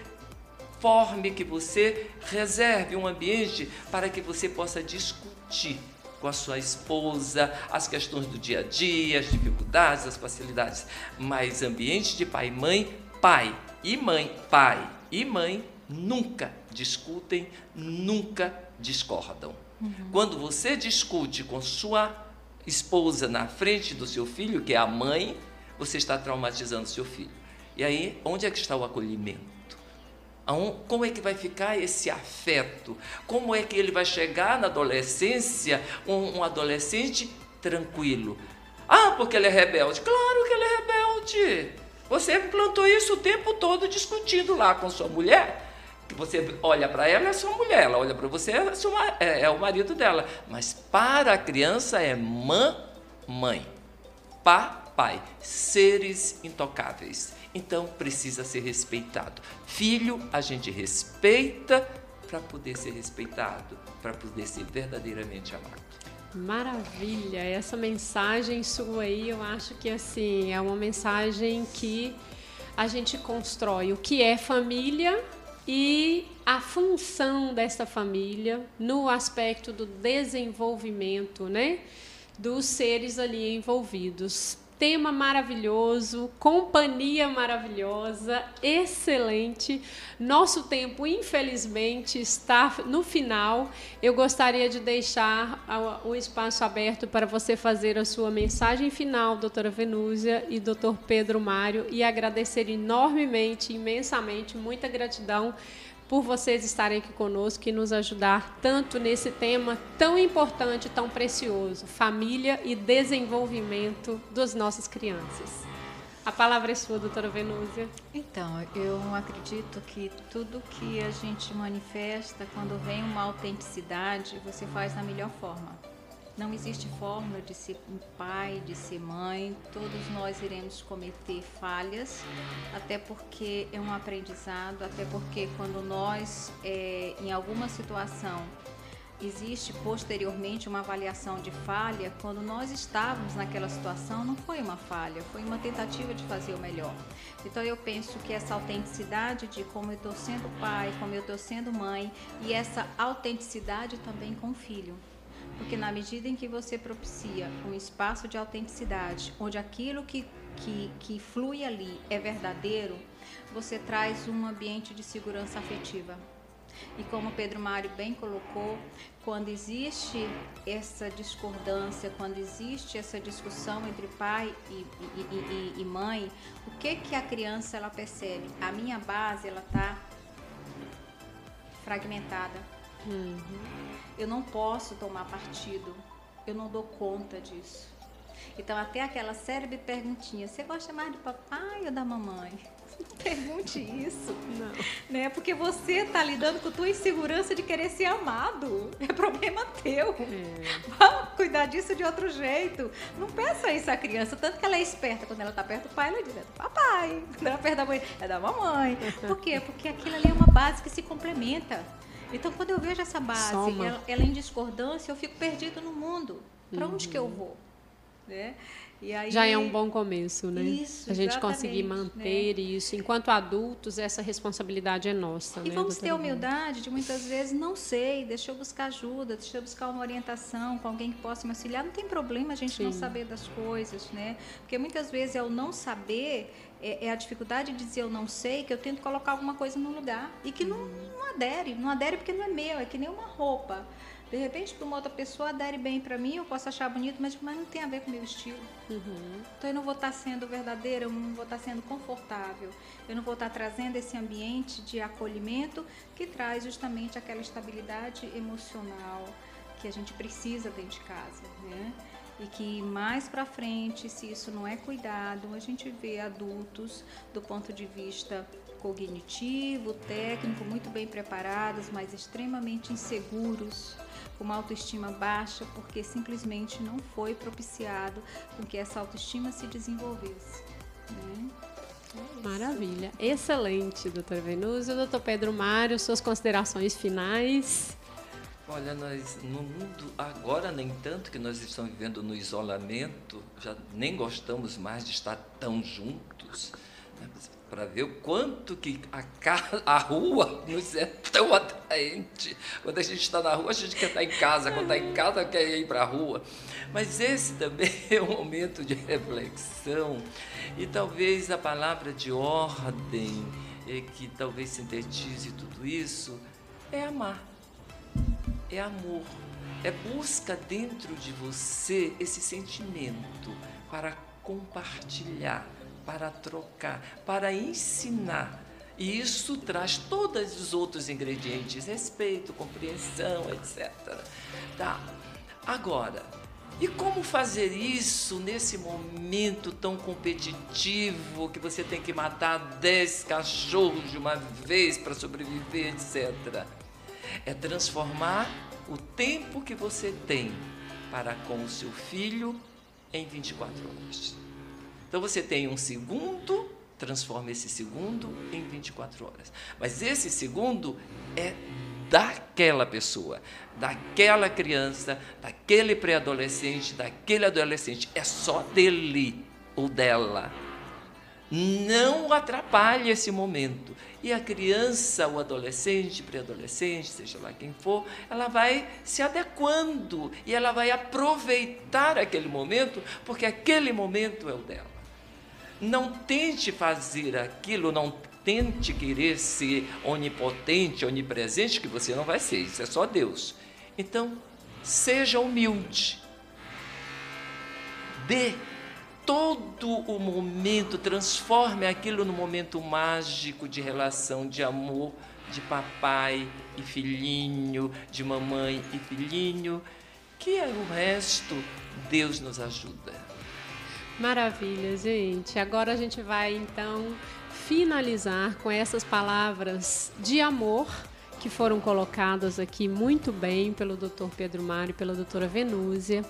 forme, que você reserve um ambiente para que você possa discutir com a sua esposa as questões do dia a dia, as dificuldades, as facilidades. Mas ambiente de pai e mãe, pai e mãe, pai e mãe nunca discutem, nunca discordam. Uhum. Quando você discute com sua esposa na frente do seu filho, que é a mãe, você está traumatizando seu filho. E aí, onde é que está o acolhimento? Como é que vai ficar esse afeto? Como é que ele vai chegar na adolescência, um, um adolescente tranquilo? Ah, porque ele é rebelde. Claro que ele é rebelde. Você plantou isso o tempo todo discutindo lá com sua mulher. Que você olha para ela é sua mulher, ela olha para você é, é, é o marido dela. Mas para a criança é mãe, mãe, pá, pai, seres intocáveis então precisa ser respeitado. Filho, a gente respeita para poder ser respeitado, para poder ser verdadeiramente amado. Maravilha, essa mensagem sua aí, eu acho que assim, é uma mensagem que a gente constrói o que é família e a função dessa família no aspecto do desenvolvimento, né, dos seres ali envolvidos tema maravilhoso, companhia maravilhosa, excelente. Nosso tempo, infelizmente, está no final. Eu gostaria de deixar o espaço aberto para você fazer a sua mensagem final, doutora Venúzia e doutor Pedro Mário, e agradecer enormemente, imensamente, muita gratidão por vocês estarem aqui conosco e nos ajudar tanto nesse tema tão importante, tão precioso, família e desenvolvimento das nossas crianças. A palavra é sua, doutora Venúzia. Então, eu acredito que tudo que a gente manifesta, quando vem uma autenticidade, você faz da melhor forma. Não existe fórmula de ser pai, de ser mãe. Todos nós iremos cometer falhas, até porque é um aprendizado, até porque quando nós, é, em alguma situação, existe posteriormente uma avaliação de falha, quando nós estávamos naquela situação, não foi uma falha, foi uma tentativa de fazer o melhor. Então eu penso que essa autenticidade de como eu estou sendo pai, como eu estou sendo mãe, e essa autenticidade também com o filho. Porque na medida em que você propicia um espaço de autenticidade, onde aquilo que, que, que flui ali é verdadeiro, você traz um ambiente de segurança afetiva. E como Pedro Mário bem colocou, quando existe essa discordância, quando existe essa discussão entre pai e, e, e, e mãe, o que que a criança ela percebe? A minha base ela está fragmentada. Uhum. Eu não posso tomar partido. Eu não dou conta disso. Então até aquela célebre perguntinha: você gosta mais do papai ou da mamãe? pergunte isso. Não. Né? Porque você está lidando com tua insegurança de querer ser amado. É problema teu. É. Vamos cuidar disso de outro jeito. Não peça isso à criança. Tanto que ela é esperta. Quando ela está perto do pai, ela diz é do papai. Quando ela é perto da mãe, é da mamãe. Por quê? Porque aquilo ali é uma base que se complementa. Então, quando eu vejo essa base, ela, ela, em discordância, eu fico perdido no mundo. Para onde que eu uhum. vou? Né? Aí, Já é um bom começo, né? Isso, a gente conseguir né? manter né? isso. Enquanto adultos, essa responsabilidade é nossa. E né, vamos ter humildade de muitas vezes, não sei, deixa eu buscar ajuda, deixa eu buscar uma orientação com alguém que possa me auxiliar. Não tem problema a gente Sim. não saber das coisas, né? Porque muitas vezes é o não saber, é, é, a dificuldade de dizer eu não sei, que eu tento colocar alguma coisa no lugar. E que não, não adere. Não adere porque não é meu, é que nem uma roupa. De repente, para uma outra pessoa adere bem para mim, eu posso achar bonito, mas, mas não tem a ver com o meu estilo. Uhum. Então, eu não vou estar tá sendo verdadeira, eu não vou estar tá sendo confortável, eu não vou estar tá trazendo esse ambiente de acolhimento que traz justamente aquela estabilidade emocional que a gente precisa dentro de casa, né? E que mais para frente, se isso não é cuidado, a gente vê adultos do ponto de vista cognitivo, técnico, muito bem preparados, mas extremamente inseguros com uma autoestima baixa porque simplesmente não foi propiciado com que essa autoestima se desenvolvesse. Né? É Maravilha, excelente, doutor Venúzio. Doutor Pedro Mário, suas considerações finais. Olha, nós no mundo agora nem tanto que nós estamos vivendo no isolamento, já nem gostamos mais de estar tão juntos. Né? para ver o quanto que a, casa, a rua nos é tão atraente. Quando a gente está na rua, a gente quer estar em casa, quando está em casa, quer ir para a rua. Mas esse também é um momento de reflexão e talvez a palavra de ordem, é, que talvez sintetize tudo isso, é amar, é amor, é busca dentro de você esse sentimento para compartilhar para trocar, para ensinar. E isso traz todos os outros ingredientes, respeito, compreensão, etc. Tá. Agora, e como fazer isso nesse momento tão competitivo que você tem que matar 10 cachorros de uma vez para sobreviver, etc. É transformar o tempo que você tem para com o seu filho em 24 horas. Então você tem um segundo, transforma esse segundo em 24 horas. Mas esse segundo é daquela pessoa, daquela criança, daquele pré-adolescente, daquele adolescente. É só dele ou dela. Não atrapalhe esse momento. E a criança, o adolescente, pré-adolescente, seja lá quem for, ela vai se adequando e ela vai aproveitar aquele momento, porque aquele momento é o dela. Não tente fazer aquilo, não tente querer ser onipotente, onipresente, que você não vai ser, isso é só Deus. Então, seja humilde. Dê todo o momento, transforme aquilo no momento mágico de relação de amor de papai e filhinho, de mamãe e filhinho, que é o resto, Deus nos ajuda. Maravilha, gente. Agora a gente vai então finalizar com essas palavras de amor que foram colocadas aqui muito bem pelo Dr. Pedro Mário e pela doutora Venúzia.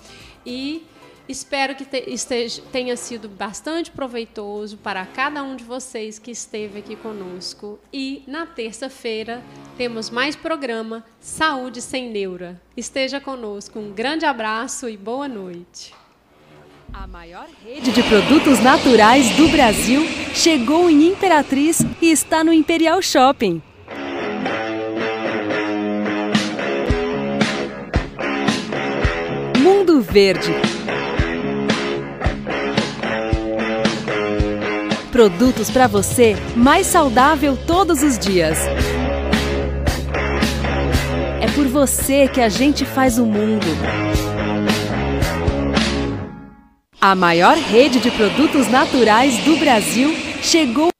E espero que te, esteja, tenha sido bastante proveitoso para cada um de vocês que esteve aqui conosco. E na terça-feira temos mais programa Saúde Sem Neura. Esteja conosco. Um grande abraço e boa noite. A maior rede de produtos naturais do Brasil chegou em Imperatriz e está no Imperial Shopping. Mundo Verde. Produtos para você mais saudável todos os dias. É por você que a gente faz o mundo. A maior rede de produtos naturais do Brasil chegou